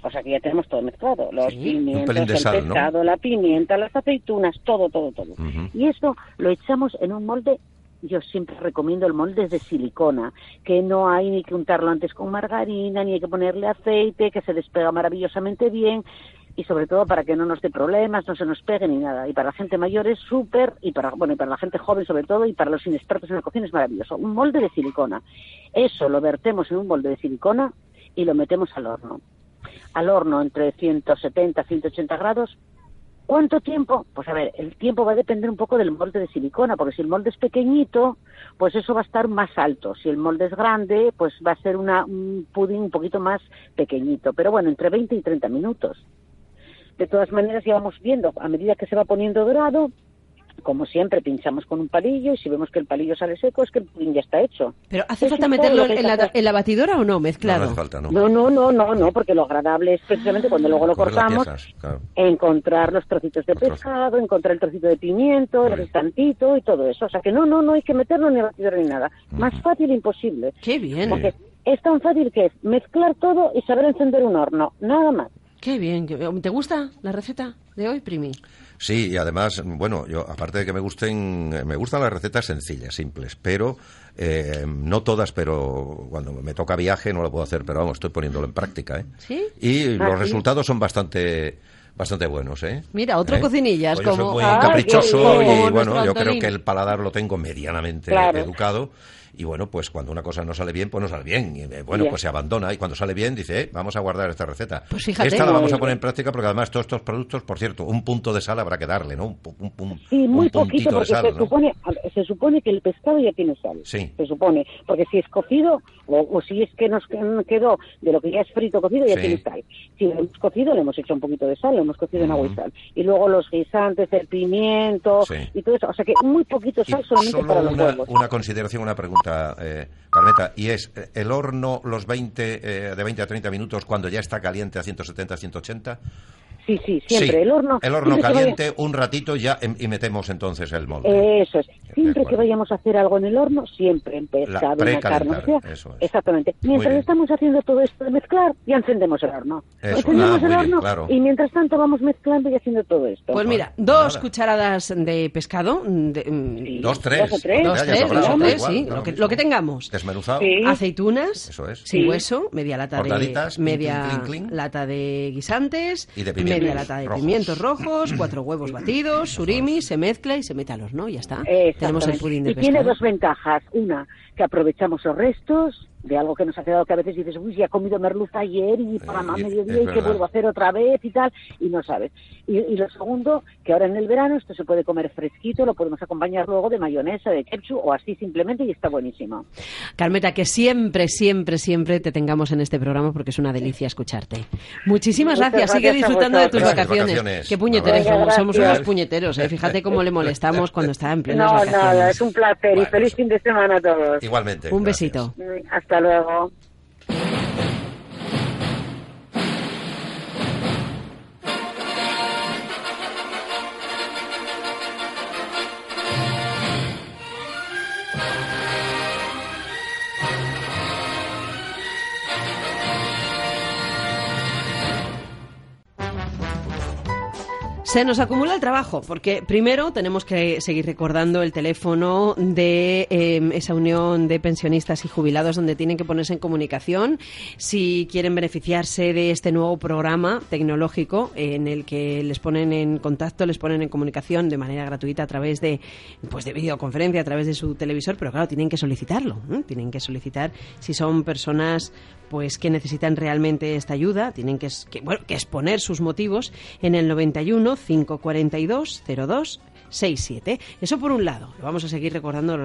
O sea que ya tenemos todo mezclado. Los Sí. Pimientos, el sal, ¿no? pescado, la pimienta, las aceitunas, todo, todo, todo. Y eso lo echamos en un molde, yo siempre recomiendo el molde de silicona, que no hay ni que untarlo antes con margarina, ni hay que ponerle aceite, que se despega maravillosamente bien y sobre todo para que no nos dé problemas, no se nos pegue ni nada. Y para la gente mayor es súper, y para, bueno, y para la gente joven sobre todo, y para los inexpertos en la cocina es maravilloso. Un molde de silicona. Eso lo vertemos en un molde de silicona y lo metemos al horno. Al horno entre 170 180 grados ¿Cuánto tiempo? Pues a ver, el tiempo va a depender un poco del molde de silicona, porque si el molde es pequeñito, pues eso va a estar más alto. Si el molde es grande, pues va a ser una, un pudding un poquito más pequeñito. Pero bueno, entre 20 y 30 minutos. De todas maneras, ya vamos viendo, a medida que se va poniendo dorado, como siempre, pinchamos con un palillo y si vemos que el palillo sale seco, es que el pudding ya está hecho. Pero ¿hace falta meterlo en la, en la batidora o no? No, Mezclado. no hace falta, ¿no? No, no, no, no, no, porque lo agradable es precisamente cuando luego lo cortamos, piezas, claro. encontrar los trocitos de Los trozos. pescado, encontrar el trocito de pimiento, el restantito y todo eso. O sea que no, no, no hay que meterlo ni a batidora ni nada. Más fácil imposible. Qué bien, Porque es tan fácil que es mezclar todo y saber encender un horno, nada más. Qué bien. ¿Te gusta la receta de hoy, Primi? Sí, y además, bueno, yo aparte de que me gusten, eh, me gustan las recetas sencillas, simples, pero eh, no todas, pero cuando me toca viaje no lo puedo hacer, pero vamos, estoy poniéndolo en práctica, ¿eh? ¿Sí? Y Ah, los ¿sí? resultados son bastante bastante buenos, ¿eh? Mira, otro ¿Eh? cocinillas, Pues yo como- soy muy Ay, caprichoso y Como bueno, yo creo que el paladar lo tengo medianamente Claro. educado. Y bueno, pues cuando una cosa no sale bien, pues no sale bien. Y, eh, bueno, pues se abandona. Y cuando sale bien, dice, eh, vamos a guardar esta receta. Pues fíjate. esta la vamos a poner en práctica porque además todos estos productos, por cierto, un punto de sal habrá que darle, ¿no? Un, un, un- Sí, muy un poquito porque sal, se, ¿no? supone, se que el pescado ya tiene sal. Sí. Se supone. Porque si es cocido o, o si es que nos que- quedó de lo que ya es frito cocido, ya Sí. tiene sal. Si lo hemos cocido, le hemos hecho un poquito de sal, lo hemos cocido en agua y sal. Y luego los guisantes, el pimiento Sí. y todo eso. O sea que muy poquito Y sal solamente solo para los una, huevos. una consideración, una pregunta. Pregunta, eh, Carmeta, y es, eh, ¿el horno los 20, eh, de 20 a 30 minutos cuando ya está caliente a 170, 180? Sí, sí, siempre. Sí, El horno. El horno que vaya- caliente, un ratito ya em- y metemos entonces el molde. Eso es. Siempre que vayamos a hacer algo en el horno, siempre en pescado, en la carne. o sea, eso es. Exactamente. Mientras estamos haciendo todo esto de mezclar, ya encendemos el horno. Eso, encendemos ah, el bien, horno claro. y mientras tanto vamos mezclando y haciendo todo esto. Pues mira, dos cucharadas de pescado. de- mm, Dos, tres. Dos o tres. Dos, tres, dos tres, igual, sí, lo que, lo que tengamos. Desmenuzado. Sí. Aceitunas, Eso es. sin Sí. hueso, media lata de media clink, clink, clink. lata de guisantes, Y de pimientos media lata de rojos. pimientos rojos, cuatro huevos batidos, surimi, se mezcla y se mete al horno, ya está. Tenemos el Exactamente. pudín de y tiene dos ventajas. Una, que aprovechamos los restos de algo que nos ha quedado que a veces dices, uy, ya he comido merluza ayer y para más y- mediodía y que vuelvo a hacer otra vez y tal, y no sabes. Y, y lo segundo, que ahora en el verano esto se puede comer fresquito, lo podemos acompañar luego de mayonesa, de ketchup o así simplemente y está buenísimo. Carmeta, que siempre, siempre, siempre te tengamos en este programa porque es una delicia escucharte. Muchísimas Muchas gracias. Sigue disfrutando de tus vacaciones. vacaciones. Qué puñeteros Venga, somos. Somos unos puñeteros. ¿eh? Fíjate cómo le molestamos cuando está en plenas No, vacaciones. nada, es un placer Bueno, y feliz eso. fin de semana a todos. Igualmente. Un gracias. besito. Mm, Hasta luego. Se nos acumula el trabajo, porque primero tenemos que seguir recordando el teléfono de eh, esa unión de pensionistas y jubilados donde tienen que ponerse en comunicación si quieren beneficiarse de este nuevo programa tecnológico en el que les ponen en contacto, les ponen en comunicación de manera gratuita a través de, pues de videoconferencia, a través de su televisor, pero claro, tienen que solicitarlo, ¿eh? tienen que solicitar si son personas pues que necesitan realmente esta ayuda, tienen que, que, bueno, que exponer sus motivos en el 91 542 02 67. Eso por un lado, lo vamos a seguir recordando a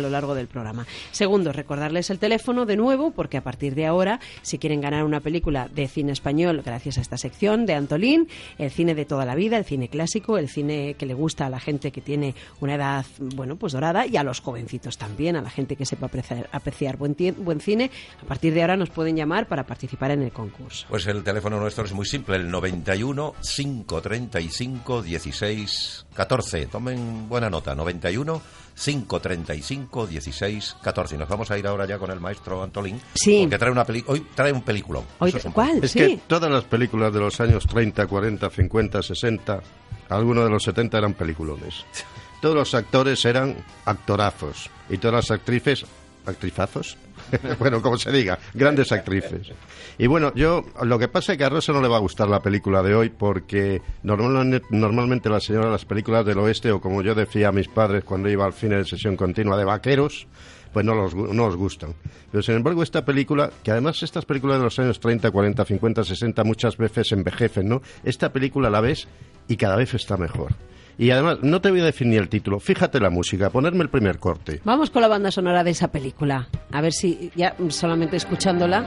lo, largo del, programa. Segundo, recordarles el teléfono de nuevo, porque a partir de ahora, si quieren ganar una película de cine español, gracias a esta sección de Antolín, el cine de toda la vida, el cine clásico, el cine que le gusta a la gente que tiene una edad, bueno, pues dorada, y a los jovencitos también, a la gente que sepa apreciar, apreciar buen, buen cine, a partir de ahora nos pueden llamar para participar en el concurso. Pues el teléfono nuestro es muy simple, el 91 535 16 14. Tomen buena nota, 91 535 16 14. Y nos vamos a ir ahora ya con el maestro Antolín. Sí. Porque trae una peli hoy trae un peliculón. Hoy- es un ¿Cuál? Es Sí. que todas las películas de los años 30, 40, 50, 60, algunos de los 70 eran peliculones. Todos los actores eran actorazos y todas las actrices, actrizazos, bueno, como se diga, grandes actrices. Y bueno, yo, lo que pasa es que a Rosa no le va a gustar la película de hoy porque normalmente, normalmente la señora las películas del oeste, o como yo decía a mis padres cuando iba al cine de sesión continua de vaqueros, pues no, los, no os gustan. Pero sin embargo, esta película, que además estas películas de los años 30, 40, 50, 60 muchas veces envejecen, ¿no? Esta película la ves y cada vez está mejor. Y además, no te voy a decir ni el título, fíjate la música, ponerme el primer corte. Vamos con la banda sonora de esa película. A ver si ya solamente escuchándola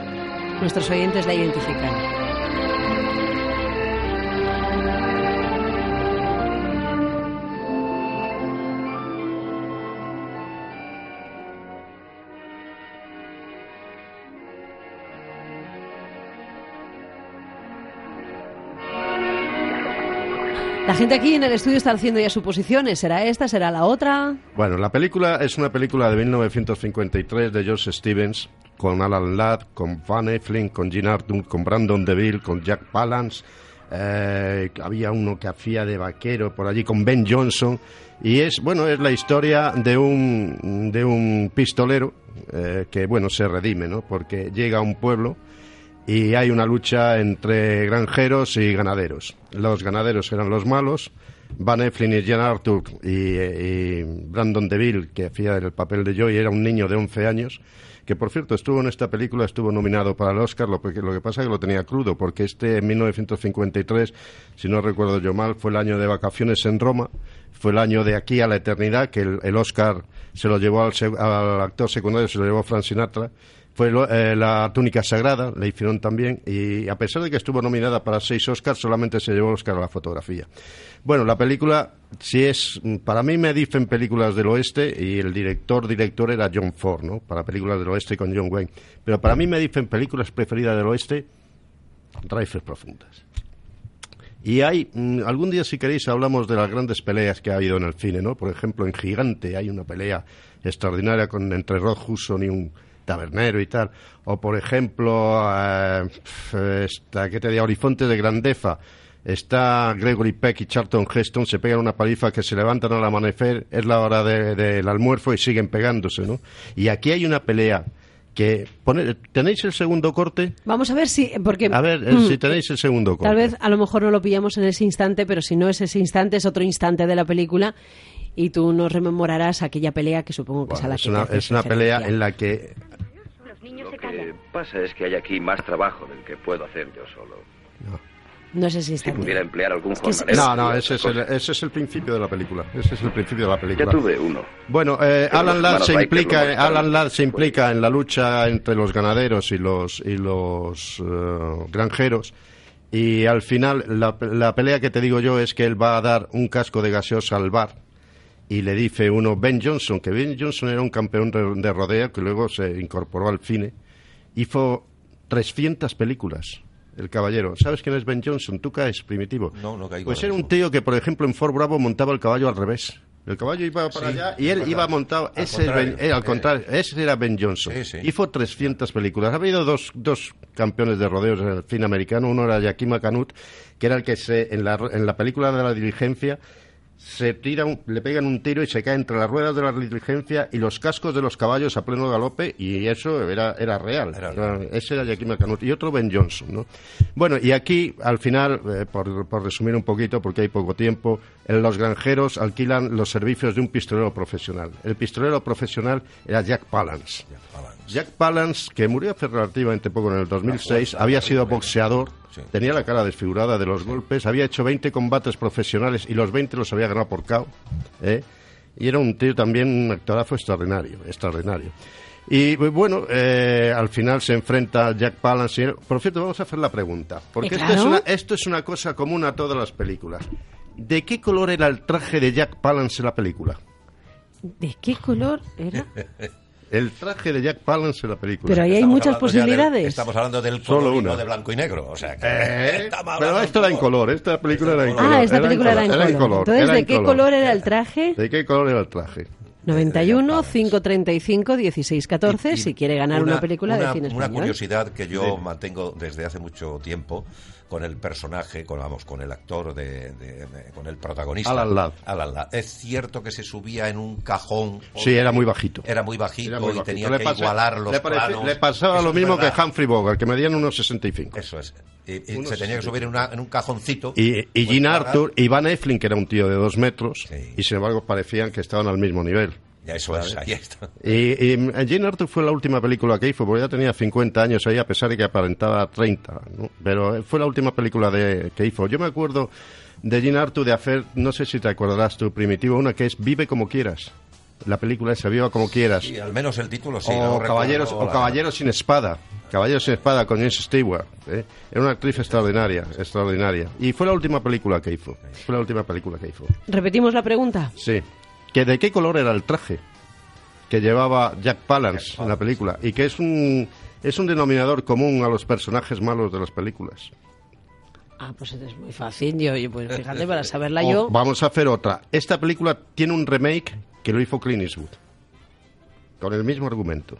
nuestros oyentes la identifican. La gente aquí en el estudio está haciendo ya suposiciones. ¿Será esta? ¿Será la otra? Bueno, la película es una película de 1953 de George Stevens con Alan Ladd, con Van Eflin, con Gene Arthur, con Brandon DeVille, con Jack Palance. eh, había uno que hacía de vaquero por allí con Ben Johnson y es bueno es la historia de un de un pistolero eh, que bueno se redime no porque llega a un pueblo y hay una lucha entre granjeros y ganaderos. Los ganaderos eran los malos, Van Eflin y Jan Arthur y, Brandon DeVille, que hacía el papel de Joey, era un niño de 11 años, que por cierto estuvo en esta película, estuvo nominado para el Oscar, lo, que- lo que pasa es que lo tenía crudo, porque este en 1953, si no recuerdo yo mal, fue el año de vacaciones en Roma, fue el año de aquí a la eternidad, que el, el Oscar se lo llevó al, al actor secundario, se lo llevó Frank Sinatra, fue eh, la túnica sagrada, le hicieron también, y a pesar de que estuvo nominada para seis Oscars, solamente se llevó el Oscar a la fotografía. Bueno, la película si es, para mí me dicen películas del oeste y el director director era John Ford, ¿no? Para películas del oeste con John Wayne. Pero para mí me dicen películas preferidas del oeste, Raíces Profundas. Y hay, mm, algún día si queréis hablamos de las grandes peleas que ha habido en el cine, ¿no? Por ejemplo, en Gigante hay una pelea extraordinaria con, entre Rod Hudson y un tabernero y tal. O por ejemplo, eh, esta, ¿qué te digo? Horizonte de Grandeza. Está Gregory Peck y Charlton Heston, se pegan una paliza que se levantan al amanecer, es la hora de- del almuerzo y siguen pegándose, ¿no? Y aquí hay una pelea que... pone- ¿Tenéis el segundo corte? Vamos a ver si... Porque, A ver, eh, mm, si tenéis el segundo corte. Tal vez a lo mejor no lo pillamos en ese instante, pero si no es ese instante, es otro instante de la película y tú nos rememorarás aquella pelea que supongo que es a la es que una, es una pelea en la que... Lo que pasa es que hay aquí más trabajo del que puedo hacer yo solo. No es ese Si pudiera emplear algún jornalero, No, no, ese es, el, ese es el principio de la película. Ese es el principio de la película. Ya tuve uno. Bueno, eh, Alan Ladd se implica, Alan Ladd se implica en la lucha entre los ganaderos y los y los eh, granjeros. Y al final la, la pelea que te digo yo es que él va a dar un casco de gaseosa al bar y le dice uno Ben Johnson, que Ben Johnson era un campeón de, de rodeo que luego se incorporó al cine, hizo 300 películas. El caballero. ¿Sabes quién es Ben Johnson? Tú caes, primitivo. No, no caigo Pues era un tío que, por ejemplo, en Fort Bravo montaba el caballo al revés. El caballo iba para Sí, allá y él iba montado. Al Ese es Ben- eh, al Eh, contrario, ese era Ben Johnson. Sí, sí. Hizo 300 películas. Ha habido dos, dos campeones de rodeos en el cine americano. Uno era Yakima Canut, que era el que se, en, la, en la película de la diligencia se tira un- le pegan un tiro y se cae entre las ruedas de la diligencia y los cascos de los caballos a pleno galope y eso era, era real. Era ese era Yakima Canut y otro Ben Johnson, ¿no? Bueno, y aquí, al final, eh, por, por resumir un poquito, porque hay poco tiempo, en los granjeros alquilan los servicios de un pistolero profesional. El pistolero profesional era Jack Palance. Jack Palance, que murió hace relativamente poco en el 2006, había sido boxeador, Sí. tenía la cara desfigurada de los golpes, había hecho 20 combates profesionales y los 20 los había ganado por KO. ¿eh? Y era un tío también, un actorazo extraordinario, extraordinario. Y pues, bueno, eh, al final se enfrenta a Jack Palance. y él- Por cierto, vamos a hacer la pregunta. Porque esto, es una, esto es una cosa común a todas las películas. ¿De qué color era el traje de Jack Palance en la película? ¿De qué color era? El traje de Jack Palance en la película. Pero ahí hay Estamos muchas posibilidades. estamos hablando del Solo color y una. no de blanco y negro. O sea, que Eh, pero esto era en color, esta película era en color. Ah, esta en película era en color. Entonces, era ¿de en qué color era el traje? ¿De qué color era el traje? 91 535 16 14 Y- y si quiere ganar una, película una- de cine Una curiosidad que yo mantengo desde hace mucho tiempo con el personaje, con, vamos, con el actor, de, de- de- con el protagonista. Alan Ladd. Alan Ladd. Es cierto que se subía en un cajón. Sí, era muy bajito. Era muy bajito Era muy y tenía Le que pasa- igualar los le, planos. le pasaba Eso lo mismo que Humphrey Bogart, que medían unos 65. Eso es. Y, se tenía que subir en, una- en un cajoncito. Y, y Pues Gene Arthur y Van Eflin, que era un tío de dos metros, Sí. y sin embargo parecían que estaban al mismo nivel. Ya, eso es, ahí está. Y, y Gene Arthur fue la última película que hizo, porque ya tenía 50 años ahí, a pesar de que aparentaba 30. ¿no? Pero fue la última película de, que hizo. Yo me acuerdo de Gene Arthur de hacer, no sé si te acordarás tú, Primitivo, una que es Vive como quieras. La película esa, Viva como quieras. Sí, al menos el título sí. o, no recuerdo caballeros, o la- Caballeros sin espada. Caballeros sin espada con James Stewart. ¿eh? Era una actriz extraordinaria, extraordinaria. Y fue la última película que hizo. Fue la última película que hizo. Repetimos la pregunta. Sí. ¿Que ¿De qué color era el traje que llevaba Jack Palance en la película? Y que es un, es un denominador común a los personajes malos de las películas. Ah, pues es muy fácil. Yo, yo, pues fíjate, para saberla yo. Vamos a hacer otra. Esta película tiene un remake que lo hizo Clint Eastwood. Con el mismo argumento.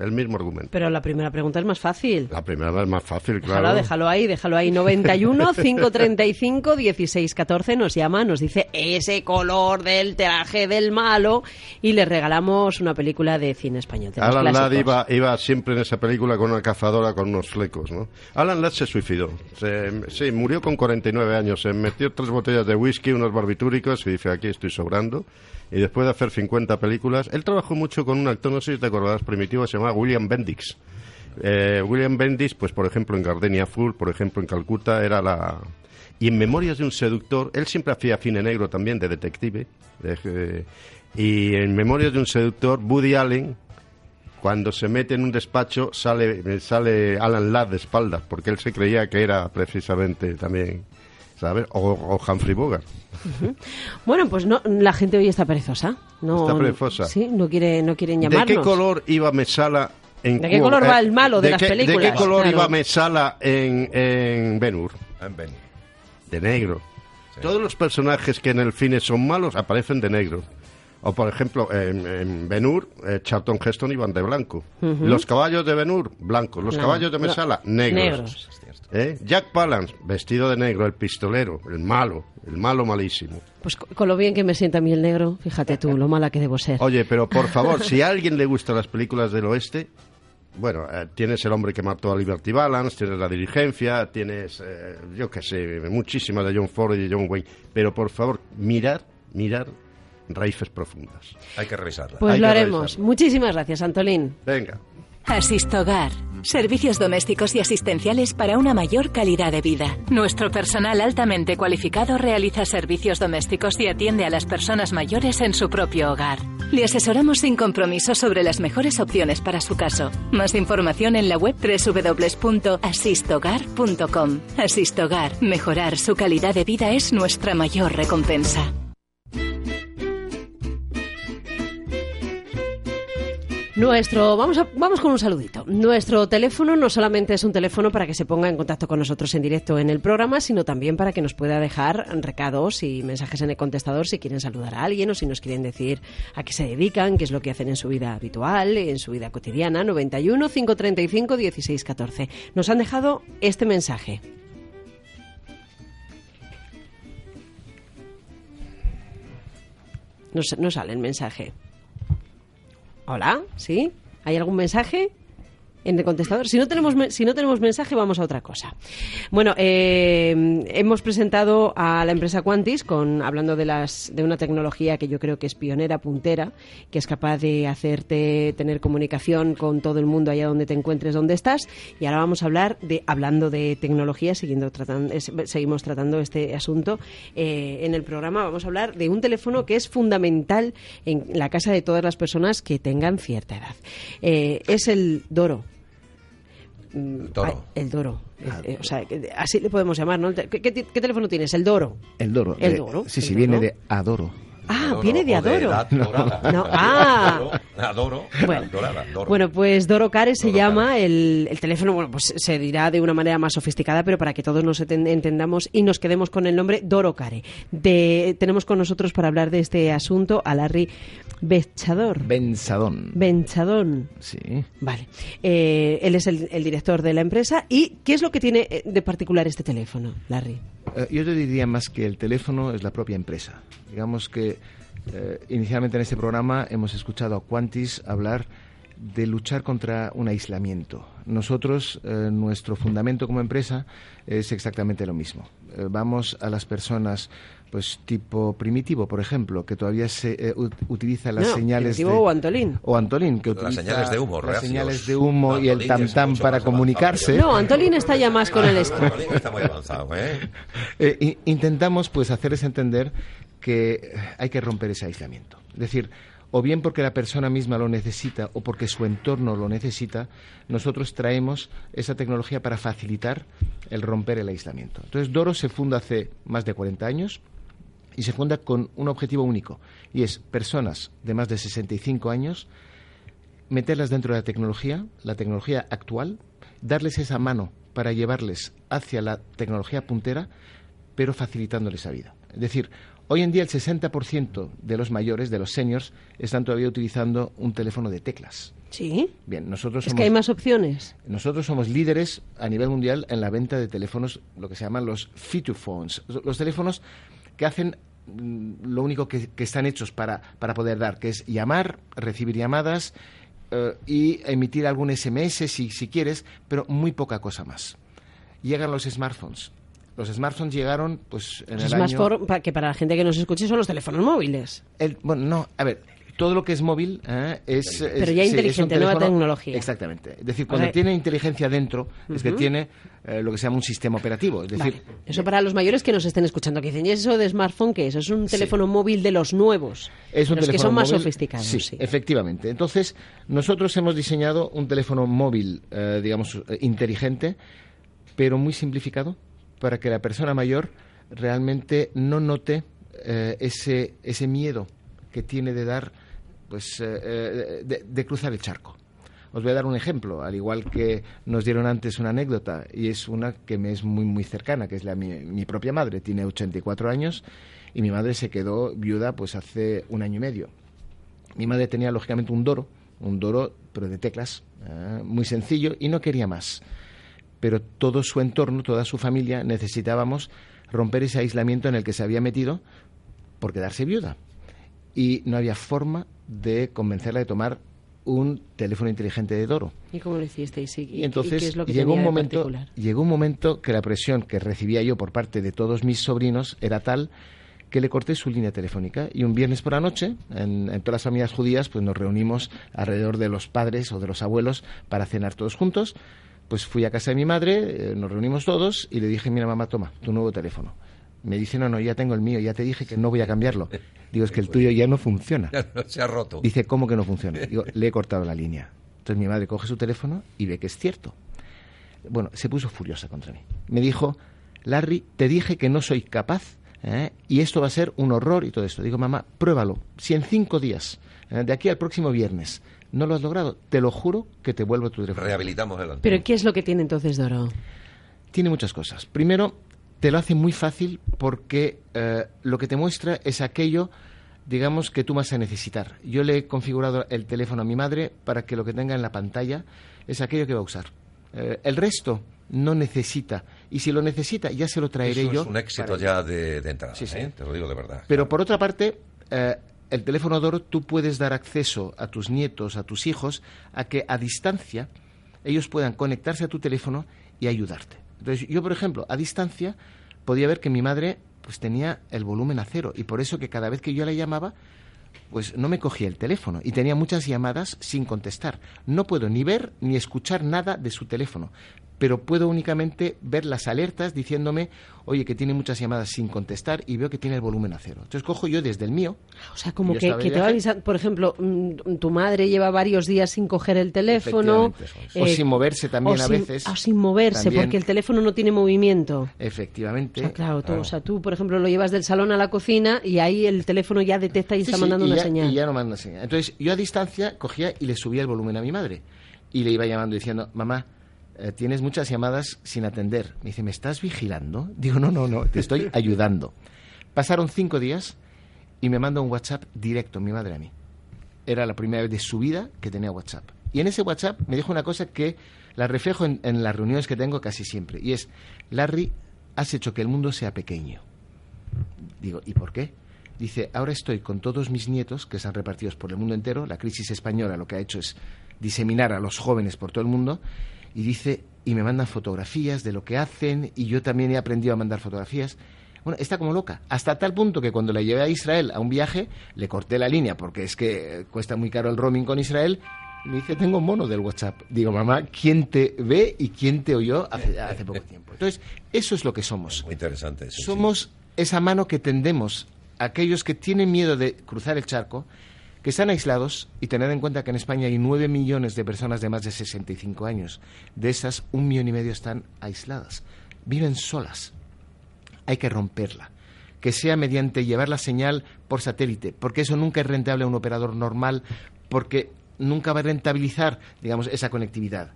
El mismo argumento. Pero la primera pregunta es más fácil. La primera es más fácil, Déjalo, claro. déjalo ahí, déjalo ahí. 91 535 16 14 nos llama, nos dice ese color del traje del malo y le regalamos una película de cine español. de Alan Ladd iba, iba siempre en esa película con una cazadora con unos flecos, ¿no? Alan Ladd se suicidó. Se- sí, murió con 49 años. Se metió tres botellas de whisky, unos barbitúricos y dice, aquí estoy sobrando. Y después de hacer 50 películas, él trabajó mucho con un actor, no sé si te acordarás, primitivo, se llama William Bendix. Eh, William Bendix, pues por ejemplo en Gardenia Full, por ejemplo en Calcuta, era la... Y en Memorias de un seductor, él siempre hacía cine negro también, de detective. de- eh, y en Memorias de un seductor, Woody Allen, cuando se mete en un despacho, sale, sale Alan Ladd de espaldas, porque él se creía que era precisamente también ¿sabes? O, o Humphrey Bogart. Bueno, pues no, la gente hoy está perezosa. No, Está perezosa. Sí, no, quiere, no quieren ¿De llamarnos. qué color iba Mesala en ¿De qué Cuo- color va el malo de las qué- películas? ¿De qué color Claro. iba Mesala en, en Ben-Hur? En Ben. De negro. Todos los personajes que en el cine son malos aparecen de negro. O, por ejemplo, en, en Ben-Hur, eh, Charlton Heston iban de blanco. Los caballos de Ben-Hur, blancos. Los caballos de Mesala, No, negros. negros. ¿Eh? Jack Palance, vestido de negro, el pistolero, el malo, el malo malísimo. Pues co- con lo bien que me sienta a mí el negro, fíjate tú, lo mala que debo ser. Oye, pero por favor, si a alguien le gustan las películas del oeste, bueno, eh, tienes El hombre que mató a Liberty Balance, tienes La dirigencia, tienes, eh, yo qué sé, muchísimas de John Ford y de John Wayne. Pero por favor, mirar, mirar Raíces Profundas. Hay que revisarla. Pues hay lo haremos. Muchísimas gracias, Antolín. Venga. Asistogar. Servicios domésticos y asistenciales para una mayor calidad de vida. Nuestro personal altamente cualificado realiza servicios domésticos y atiende a las personas mayores en su propio hogar. Le asesoramos sin compromiso sobre las mejores opciones para su caso. Más información en la web www.asistogar.com. Asistogar. Mejorar su calidad de vida es nuestra mayor recompensa. Nuestro, vamos, a- vamos con un saludito. Nuestro teléfono no solamente es un teléfono para que se ponga en contacto con nosotros en directo en el programa, sino también para que nos pueda dejar recados y mensajes en el contestador si quieren saludar a alguien o si nos quieren decir a qué se dedican, qué es lo que hacen en su vida habitual, en su vida cotidiana. 91 535 16 14. Nos han dejado este mensaje. No, no sale el mensaje. Hola, ¿sí? ¿Hay algún mensaje? En el contestador. Si no tenemos si no tenemos mensaje, vamos a otra cosa. Bueno, eh, hemos presentado a la empresa Quantis con hablando de las de una tecnología que yo creo que es pionera, puntera, que es capaz de hacerte tener comunicación con todo el mundo allá donde te encuentres, donde estás. Y ahora vamos a hablar de hablando de tecnología, siguiendo tratando, seguimos tratando este asunto eh, en el programa. Vamos a hablar de un teléfono que es fundamental en la casa de todas las personas que tengan cierta edad. Eh, es el Doro. Mm, Doro. ah, El Doro. Eh, eh, o sea, así le podemos llamar, ¿no? ¿Qué, qué- qué teléfono tienes? El Doro. El Doro. El Doro, Sí, el sí, Doro. viene de Adoro. Ah, Adoro, viene de de Adoro. edad dorada. No, ah. Adoro, adoro, Bueno. dorada, adoro. Bueno, pues Doro Care se Doro llama el, el teléfono, bueno, pues se dirá de una manera más sofisticada, pero para que todos nos enten- entendamos y nos quedemos con el nombre Doro Care. De, tenemos con nosotros para hablar de este asunto a Larry Bechador. Benzadón. Benchadón. Sí. Vale. Eh, él es el, el director de la empresa. ¿Y qué es lo que tiene eh, de particular este teléfono, Larry? Eh, yo te diría más que el teléfono es la propia empresa. Digamos que eh, inicialmente en este programa hemos escuchado a Quantis hablar de luchar contra un aislamiento. Nosotros, eh, nuestro fundamento como empresa es exactamente lo mismo. Eh, vamos a las personas, pues tipo primitivo, por ejemplo, que todavía se eh, ut- utiliza las No, señales de... O Antolín. O Antolín, que Las utiliza señales de humo, las reacios. señales de humo y el tam-tam mucho para comunicarse. No, Antolín está ya más con el esto. Antolín está muy avanzado, ¿eh? Eh, i- intentamos pues hacerles entender que hay que romper ese aislamiento. Es decir, o bien porque la persona misma lo necesita o porque su entorno lo necesita, nosotros traemos esa tecnología para facilitar el romper el aislamiento. Entonces, Doro se funda hace más de 40 años y se funda con un objetivo único y es personas de más de 65 años meterlas dentro de la tecnología, la tecnología actual, darles esa mano para llevarles hacia la tecnología puntera, pero facilitándoles la vida. Es decir, hoy en día el 60% de los mayores, de los seniors, están todavía utilizando un teléfono de teclas. Sí. Bien, nosotros Es somos, que hay más opciones. nosotros somos líderes a nivel mundial en la venta de teléfonos, lo que se llaman los feature phones, los teléfonos que hacen mm, lo único que, que están hechos para, para poder dar, que es llamar, recibir llamadas eh, y emitir algún SMS si, si quieres, pero muy poca cosa más. Llegan los smartphones. Los smartphones llegaron pues en el año... por, pa- que para la gente que nos escuche son los teléfonos móviles. El- bueno, no, a ver, todo lo que es móvil eh, es, es- Pero ya sí, es un inteligente, nueva tecnología. Exactamente. Es decir, O cuando sea- tiene inteligencia dentro, es que tiene eh, lo que se llama un sistema operativo. Es decir, Vale. Eso para los mayores que nos estén escuchando, que dicen, ¿y eso de smartphone qué es? Es un teléfono móvil de los nuevos, es un los que teléfono son más sofisticados. Sí, sí. efectivamente. Entonces, nosotros hemos diseñado un teléfono móvil, eh, digamos, eh, inteligente, pero muy simplificado para que la persona mayor realmente no note eh, ese, ese miedo que tiene de dar, pues, eh, eh, de, cruzar el charco. Os voy a dar un ejemplo, al igual que nos dieron antes una anécdota, y es una que me es muy, muy cercana, que es la mi, mi propia madre. Tiene 84 años y mi madre se quedó viuda pues hace un año y medio. Mi madre tenía lógicamente un doro, un doro pero de teclas, eh, muy sencillo y no quería más. Pero todo su entorno, toda su familia necesitábamos romper ese aislamiento en el que se había metido por quedarse viuda. Y no había forma de convencerla de tomar un teléfono inteligente de Doro. ¿Y cómo lo hicisteis? ¿Y, Y entonces qué es lo que llegó un momento llegó un momento que la presión que recibía yo por parte de todos mis sobrinos era tal que le corté su línea telefónica y un viernes por la noche en, en todas las familias judías pues nos reunimos alrededor de los padres o de los abuelos para cenar todos juntos pues fui a casa de mi madre eh, nos reunimos todos y le dije mira mamá toma tu nuevo teléfono me dice no no ya tengo el mío ya te dije que no voy a cambiarlo digo es que el tuyo ya no funciona Se ha roto. Dice, ¿cómo que no funciona? Digo, le he cortado la línea. Entonces mi madre coge su teléfono y ve que es cierto. Bueno, se puso furiosa contra mí. Me dijo, Larry, te dije que no soy capaz ¿eh? y esto va a ser un horror y todo esto. Digo, mamá, pruébalo. Si en cinco días, ¿eh? de aquí al próximo viernes, no lo has logrado, te lo juro que te vuelvo tu teléfono. Rehabilitamos el ¿Pero qué es lo que tiene entonces Doro? Tiene muchas cosas. Primero, te lo hace muy fácil porque eh, lo que te muestra es aquello, digamos, que tú vas a necesitar. Yo le he configurado el teléfono a mi madre para que lo que tenga en la pantalla es aquello que va a usar. Eh, el resto no necesita. Y si lo necesita, ya se lo traeré Eso yo. es un éxito ya de, de entrada, Sí, sí. ¿eh? te lo digo de verdad. Pero por otra parte, eh, el teléfono Doro tú puedes dar acceso a tus nietos, a tus hijos, a que a distancia ellos puedan conectarse a tu teléfono y ayudarte. Entonces, yo, por ejemplo, a distancia podía ver que mi madre pues tenía el volumen a cero y por eso que cada vez que yo la llamaba pues no me cogía el teléfono y tenía muchas llamadas sin contestar. No puedo ni ver ni escuchar nada de su teléfono, pero puedo únicamente ver las alertas diciéndome, oye, que tiene muchas llamadas sin contestar y veo que tiene el volumen a cero. Entonces cojo yo desde el mío. O sea, como que, te va avisando, por ejemplo, mm, tu madre lleva varios días sin coger el teléfono. eh. O sin moverse también o a sin- veces. o sin moverse, También. porque el teléfono no tiene movimiento. Efectivamente. O sea, claro, tú, o sea, tú, por ejemplo, lo llevas del salón a la cocina y ahí el teléfono ya detecta y Sí, está sí, mandando y una ya- señal. Y ya no manda señal. Entonces yo a distancia cogía y le subía el volumen a mi madre. Y le iba llamando diciendo, mamá, eh, tienes muchas llamadas sin atender. Me dice, ¿me estás vigilando? Digo, no, no, no, te estoy ayudando. Pasaron cinco días y me manda un WhatsApp directo mi madre a mí. Era la primera vez de su vida que tenía WhatsApp. Y en ese WhatsApp me dijo una cosa que la reflejo en, en las reuniones que tengo casi siempre. Y es, Larry, has hecho que el mundo sea pequeño. Digo, ¿y por qué? Dice, ahora estoy con todos mis nietos que están repartidos por el mundo entero. La crisis española lo que ha hecho es diseminar a los jóvenes por todo el mundo. Y dice, y me mandan fotografías de lo que hacen y yo también he aprendido a mandar fotografías. Bueno, está como loca. Hasta tal punto que cuando la llevé a Israel a un viaje, le corté la línea porque es que eh, cuesta muy caro el roaming con Israel. Y me dice, tengo mono del WhatsApp. Digo, mamá, ¿quién te ve y quién te oyó hace, hace poco tiempo? Entonces, eso es lo que somos. Muy interesante. sí. Somos esa mano que tendemos a aquellos que tienen miedo de cruzar el charco, que están aislados, y tener en cuenta que en España hay nueve millones de personas de más de 65 años. De esas, un millón y medio están aisladas. Viven solas. Hay que romperla. Que sea mediante llevar la señal por satélite, porque eso nunca es rentable a un operador normal, porque nunca va a rentabilizar, digamos, esa conectividad.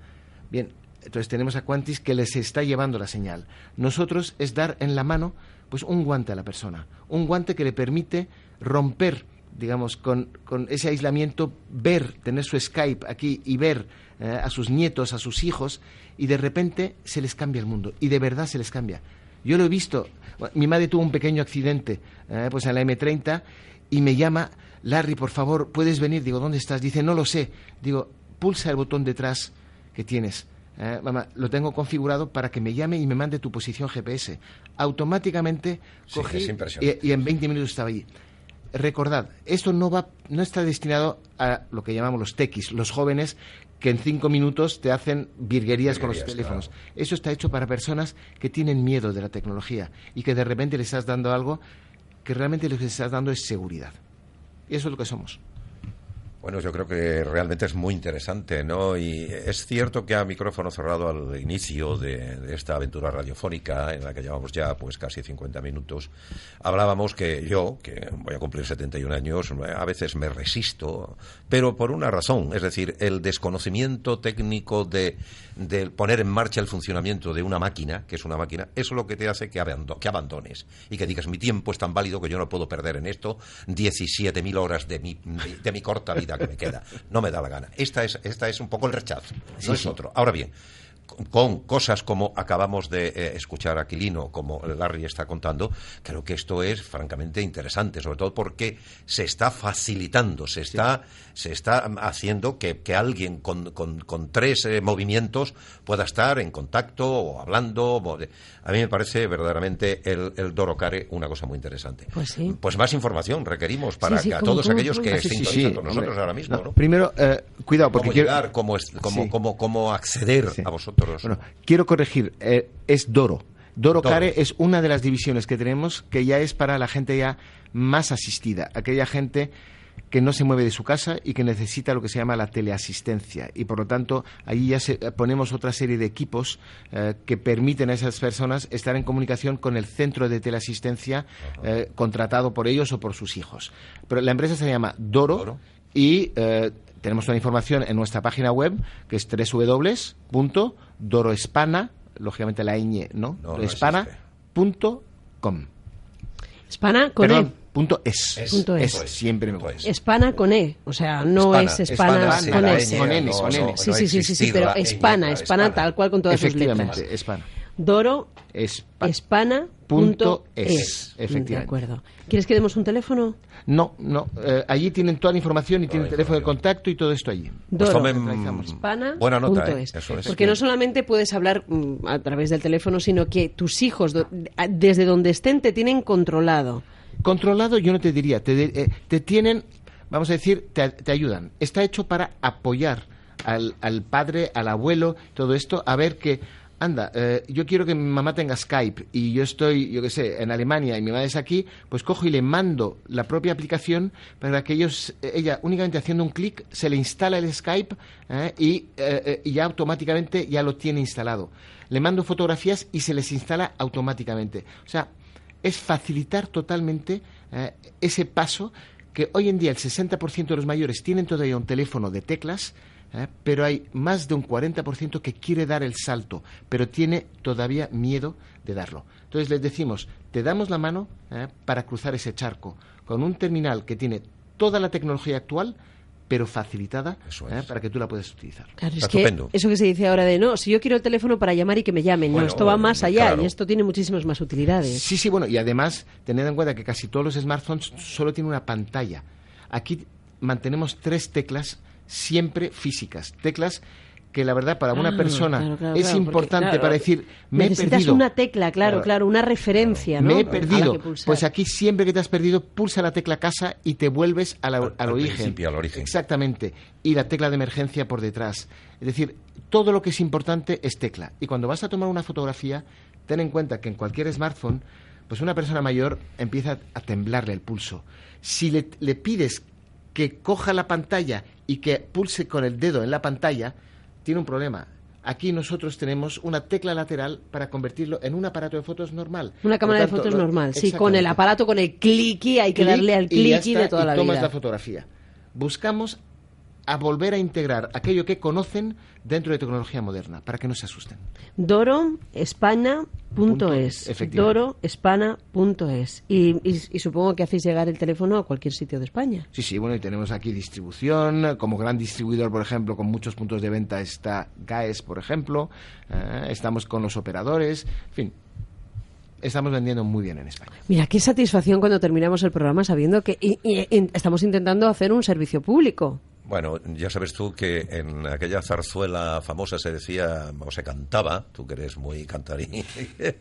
Bien, entonces tenemos a Quantis que les está llevando la señal. Nosotros es dar en la mano pues un guante a la persona, un guante que le permite romper, digamos, con, con ese aislamiento, ver, tener su Skype aquí y ver eh, a sus nietos, a sus hijos, y de repente se les cambia el mundo, y de verdad se les cambia. Yo lo he visto, mi madre tuvo un pequeño accidente, eh, pues en la M30, y me llama, Larry, por favor, ¿puedes venir? Digo, ¿dónde estás? Dice, no lo sé. Digo, pulsa el botón detrás que tienes. Eh, mamá, lo tengo configurado para que me llame y me mande tu posición GPS. Automáticamente cogí y, y en 20 minutos estaba allí. Recordad, esto no va, no está destinado a lo que llamamos los tequis, los jóvenes que en cinco minutos te hacen virguerías con los teléfonos. Eso está hecho para personas que tienen miedo de la tecnología y que de repente les estás dando algo que realmente lo que les estás dando es seguridad. Y eso es lo que somos. Bueno, yo creo que realmente es muy interesante, ¿no? Y es cierto que a micrófono cerrado al inicio de, esta aventura radiofónica, en la que llevamos ya pues casi 50 minutos, hablábamos que yo, que voy a cumplir 71 años, a veces me resisto, pero por una razón, es decir, el desconocimiento técnico de, poner en marcha el funcionamiento de una máquina, que es una máquina, eso es lo que te hace que, que abandones y que digas, mi tiempo es tan válido que yo no puedo perder en esto 17.000 horas de mi, de mi corta vida que me queda. No me da la gana. Esta es, esta es un poco el rechazo, no es otro. Ahora bien, con cosas como acabamos de eh, escuchar a Quilino, como Larry está contando, creo que esto es francamente interesante, sobre todo porque se está facilitando, se está, se está haciendo que, alguien con, tres eh, movimientos pueda estar en contacto o hablando. a mí me parece verdaderamente el, el Dorocare una cosa muy interesante. Pues sí. Pues más información requerimos para que a todos aquellos que sintonizan con nosotros ahora mismo. Primero, eh, cuidado, porque ¿Cómo llegar, cómo, cómo, cómo acceder a vosotros? Bueno, quiero corregir, eh, es Doro. Doro Care es una de las divisiones que tenemos que ya es para la gente ya más asistida, aquella gente que no se mueve de su casa y que necesita lo que se llama la teleasistencia. Y por lo tanto, ahí ya se, ponemos otra serie de equipos eh, que permiten a esas personas estar en comunicación con el centro de teleasistencia eh, contratado por ellos o por sus hijos. Pero la empresa se llama Doro, y tenemos una información en nuestra página web que es www.doroespana, lógicamente la ñ, ¿no? no, Espana.com. Espana con E. Punto es. punto es. Siempre me es. Espana con E. O sea, no es Espana, con S. Con N, con N. Sí, sí, sí, sí, pero Espana, Espana tal cual con todas sus letras. Efectivamente, Espana. Doro Espana. Punto es. Efectivamente. De acuerdo. ¿Quieres que demos un teléfono? No, no. Eh, allí tienen toda la información y tienen el teléfono de contacto y todo esto allí. Pues buena nota, ¿eh? Porque no solamente puedes hablar mm, a través del teléfono, sino que tus hijos, desde donde estén, te tienen controlado. Controlado yo no te diría. Te, eh, te tienen, vamos a decir, te, te, ayudan. Está hecho para apoyar al, al padre, al abuelo, todo esto, a ver que anda, eh, yo quiero que mi mamá tenga Skype y yo estoy, yo qué sé, en Alemania y mi madre es aquí, pues cojo y le mando la propia aplicación para que ellos, ella únicamente haciendo un clic se le instala el Skype eh, y, eh, y, ya automáticamente ya lo tiene instalado. Le mando fotografías y se les instala automáticamente. O sea, es facilitar totalmente ese paso que hoy en día el 60% de los mayores tienen todavía un teléfono de teclas, ¿eh? pero hay más de un 40% que quiere dar el salto, pero tiene todavía miedo de darlo. Entonces les decimos, te damos la mano ¿eh? para cruzar ese charco con un terminal que tiene toda la tecnología actual, pero facilitada ¿eh? para que tú la puedas utilizar. Claro, es que eso que se dice ahora de no, si yo quiero el teléfono para llamar y que me llamen, no, esto va más allá y esto tiene muchísimas más utilidades. Sí, sí, bueno, y además tened en cuenta que casi todos los smartphones solo tienen una pantalla. Aquí mantenemos tres teclas siempre físicas, teclas que la verdad para una ah, persona es importante para decir me he perdido una tecla claro claro una referencia me he perdido pues aquí siempre que te has perdido pulsa la tecla casa y te vuelves al, origen. al origen. Exactamente. Y la tecla de emergencia por detrás. Es decir todo lo que es importante es tecla. Y cuando vas a tomar una fotografía ten en cuenta que en cualquier smartphone pues una persona mayor empieza a temblarle el pulso. Si le, le pides que coja la pantalla y que pulse con el dedo en la pantalla, tiene un problema. Aquí nosotros tenemos una tecla lateral para convertirlo en un aparato de fotos normal. Una cámara de fotos normal, sí, con el aparato, con el clicky, hay que darle al clicky de toda y la tomas la fotografía. Buscamos a volver a integrar aquello que conocen dentro de tecnología moderna, para que no se asusten. Doroespana.es. Doroespana.es. Y, y, y supongo que hacéis llegar el teléfono a cualquier sitio de España. Sí, sí, bueno, y tenemos aquí distribución. Como gran distribuidor, por ejemplo, con muchos puntos de venta está GAES, por ejemplo. Eh, estamos con los operadores. En fin, estamos vendiendo muy bien en España. Mira, qué satisfacción cuando terminamos el programa sabiendo que estamos intentando hacer un servicio público. Bueno, ya sabes tú que en aquella zarzuela famosa se decía, o se cantaba, tú que eres muy cantarín,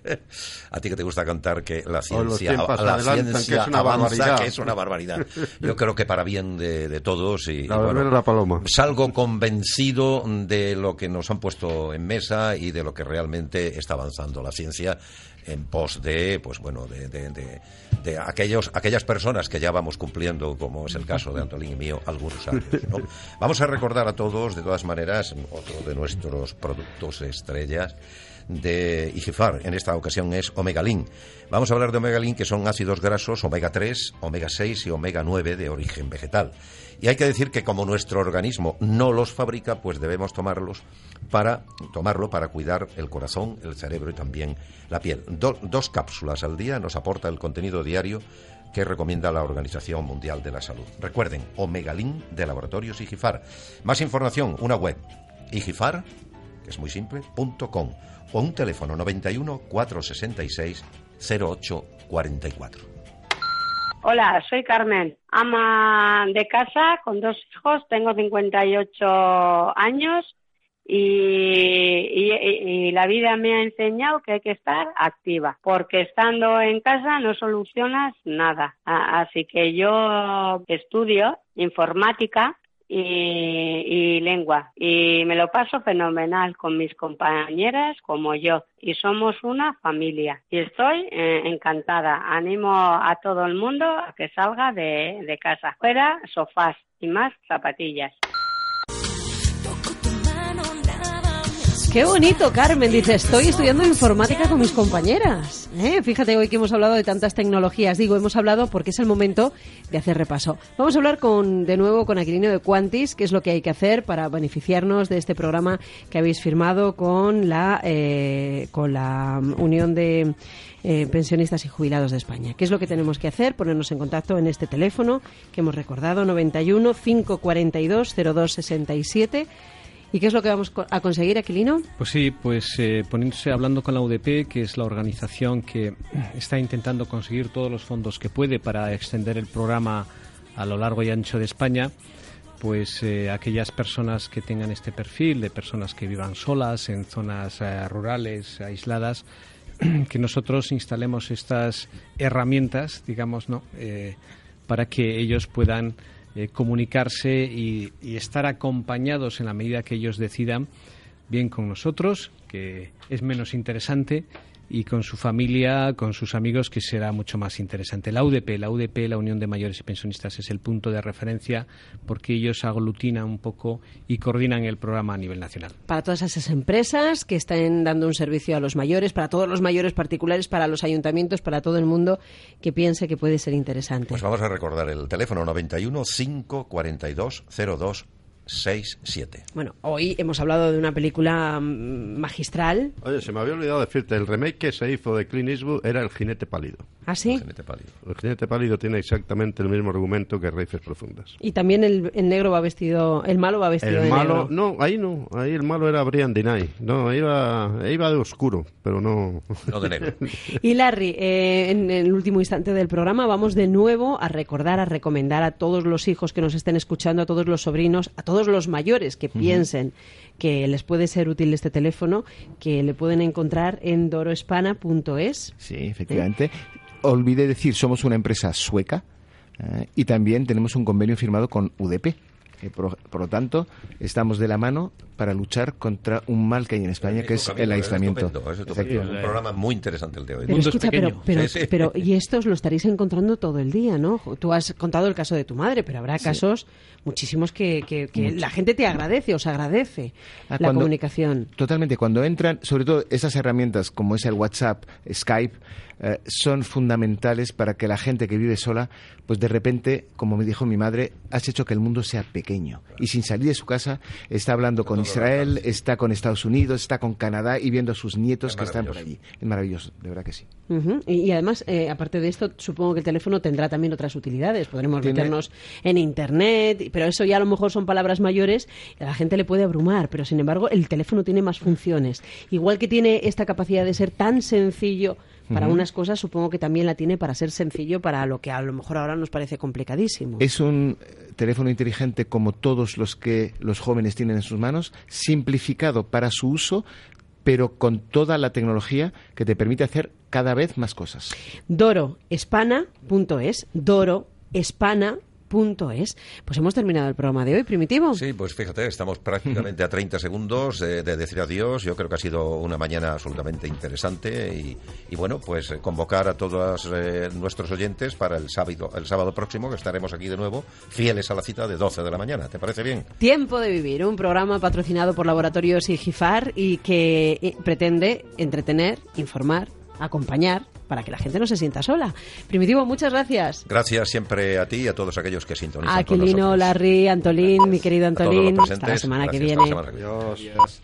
a ti que te gusta cantar, que la ciencia, la ciencia que es una avanza, barbaridad. que es una barbaridad. Yo creo que para bien de, todos y, la paloma. salgo convencido de lo que nos han puesto en mesa y de lo que realmente está avanzando la ciencia en pos de, pues bueno, de, de, aquellos, aquellas personas que ya vamos cumpliendo, como es el caso de Antolín y mío, algunos años. Vamos a recordar a todos, de todas maneras, otro de nuestros productos estrellas de IGFAR, en esta ocasión es Omegalin. Vamos a hablar de Omegalin, que son ácidos grasos omega 3, omega 6 y omega 9 de origen vegetal. Y hay que decir que como nuestro organismo no los fabrica, pues debemos tomarlos para tomarlo para cuidar el corazón, el cerebro y también la piel. dos cápsulas al día nos aporta el contenido diario que recomienda la Organización Mundial de la Salud. Recuerden, Omegalin de Laboratorios Igifar. Más información, una web, igifar, que es muy simple, com, o un teléfono 91 466 0844. Hola, soy Carmen, ama de casa con dos hijos, tengo 58 años y, y, la vida me ha enseñado que hay que estar activa, porque estando en casa no solucionas nada. Así que yo estudio informática y, lengua. Y me lo paso fenomenal con mis compañeras como yo. Y somos una familia. Y estoy eh, encantada. Animo a todo el mundo a que salga de, de casa. Fuera sofás y más zapatillas. Qué bonito, Carmen. Dice, estoy estudiando informática con mis compañeras. ¿Eh? Fíjate hoy que hemos hablado de tantas tecnologías. Digo, hemos hablado porque es el momento de hacer repaso. Vamos a hablar con, de nuevo con Aquilino de Quantis, qué es lo que hay que hacer para beneficiarnos de este programa que habéis firmado con la, eh, con la Unión de eh, Pensionistas y Jubilados de España. ¿Qué es lo que tenemos que hacer? Ponernos en contacto en este teléfono que hemos recordado, 91 542 0267 ¿Y qué es lo que vamos a conseguir, Aquilino? Pues sí, pues eh, poniéndose hablando con la UDP, que es la organización que está intentando conseguir todos los fondos que puede para extender el programa a lo largo y ancho de España, pues eh, aquellas personas que tengan este perfil, de personas que vivan solas en zonas eh, rurales, aisladas, que nosotros instalemos estas herramientas, digamos, ¿no? para que ellos puedan eh, comunicarse y, y, estar acompañados en la medida que ellos decidan, bien con nosotros, que es menos interesante, y con su familia, con sus amigos, que será mucho más interesante. La UDP, la UDP, la Unión de Mayores y Pensionistas, es el punto de referencia porque ellos aglutinan un poco y coordinan el programa a nivel nacional. Para todas esas empresas que están dando un servicio a los mayores, para todos los mayores particulares, para los ayuntamientos, para todo el mundo que piense que puede ser interesante. Pues vamos a recordar el teléfono 91 542 02 6-7. Bueno, hoy hemos hablado de una película mm, magistral. Oye, se me había olvidado decirte, el remake que se hizo de Clint Eastwood era El jinete pálido. ¿Ah, sí? El jinete pálido. El jinete pálido tiene exactamente el mismo argumento que Raíces profundas. Y también el, negro va vestido, el malo va vestido el malo, No, ahí no, ahí el malo era Brian Denay. No, iba, iba de oscuro, pero no... No de negro. y Larry, eh, en el último instante del programa vamos de nuevo a recordar, a recomendar a todos los hijos que nos estén escuchando, a todos los sobrinos, a todos los mayores que piensen que les puede ser útil este teléfono, que le pueden encontrar en doroespana.es. Sí, efectivamente. Olvide decir, somos una empresa sueca eh, y también tenemos un convenio firmado con UDP por, lo tanto, estamos de la mano para luchar contra un mal que hay en España, que es el aislamiento. Es, un programa muy interesante el de hoy. Pero, pero, y estos lo estaréis encontrando todo el día, ¿no? Tú has contado el caso de tu madre, pero habrá casos muchísimos que, la gente te agradece, os agradece ah, la comunicación. Totalmente. Cuando entran, sobre todo esas herramientas como es el WhatsApp, Skype, eh, son fundamentales para que la gente que vive sola, pues de repente, como me dijo mi madre, has hecho que el mundo sea pequeño. Y sin salir de su casa, está hablando con Israel, está con Estados Unidos, está con Canadá y viendo a sus nietos que están por allí. Es maravilloso, de verdad que sí. y, además, eh, aparte de esto, supongo que el teléfono tendrá también otras utilidades. Podremos meternos en Internet, pero eso ya a lo mejor son palabras mayores y a la gente le puede abrumar. Pero sin embargo, el teléfono tiene más funciones. Igual que tiene esta capacidad de ser tan sencillo para unas cosas, supongo que también la tiene para ser sencillo para lo que a lo mejor ahora nos parece complicadísimo. Es un eh, teléfono inteligente como todos los que los jóvenes tienen en sus manos, simplificado para su uso, pero con toda la tecnología que te permite hacer cada vez más cosas. doroespana.es, doroespana.es. Pues hemos terminado el programa de hoy, Primitivo. Sí, pues fíjate, estamos prácticamente a 30 segundos de, de decir adiós. Yo creo que ha sido una mañana absolutamente interesante y, y bueno, pues convocar a todos eh, nuestros oyentes para el sábado, el sábado próximo, que estaremos aquí de nuevo, fieles a la cita de 12 de la mañana. ¿Te parece bien? Tiempo de Vivir, un programa patrocinado por Laboratorios Igifar y que eh, pretende entretener, informar, acompañar para que la gente no se sienta sola. Primitivo, muchas gracias. Gracias siempre a ti y a todos aquellos que sintonizan Aquilino. Larry, Antolín, mi querido Antolín. Hasta la semana que gracias, viene. hasta la semana que viene. Adiós.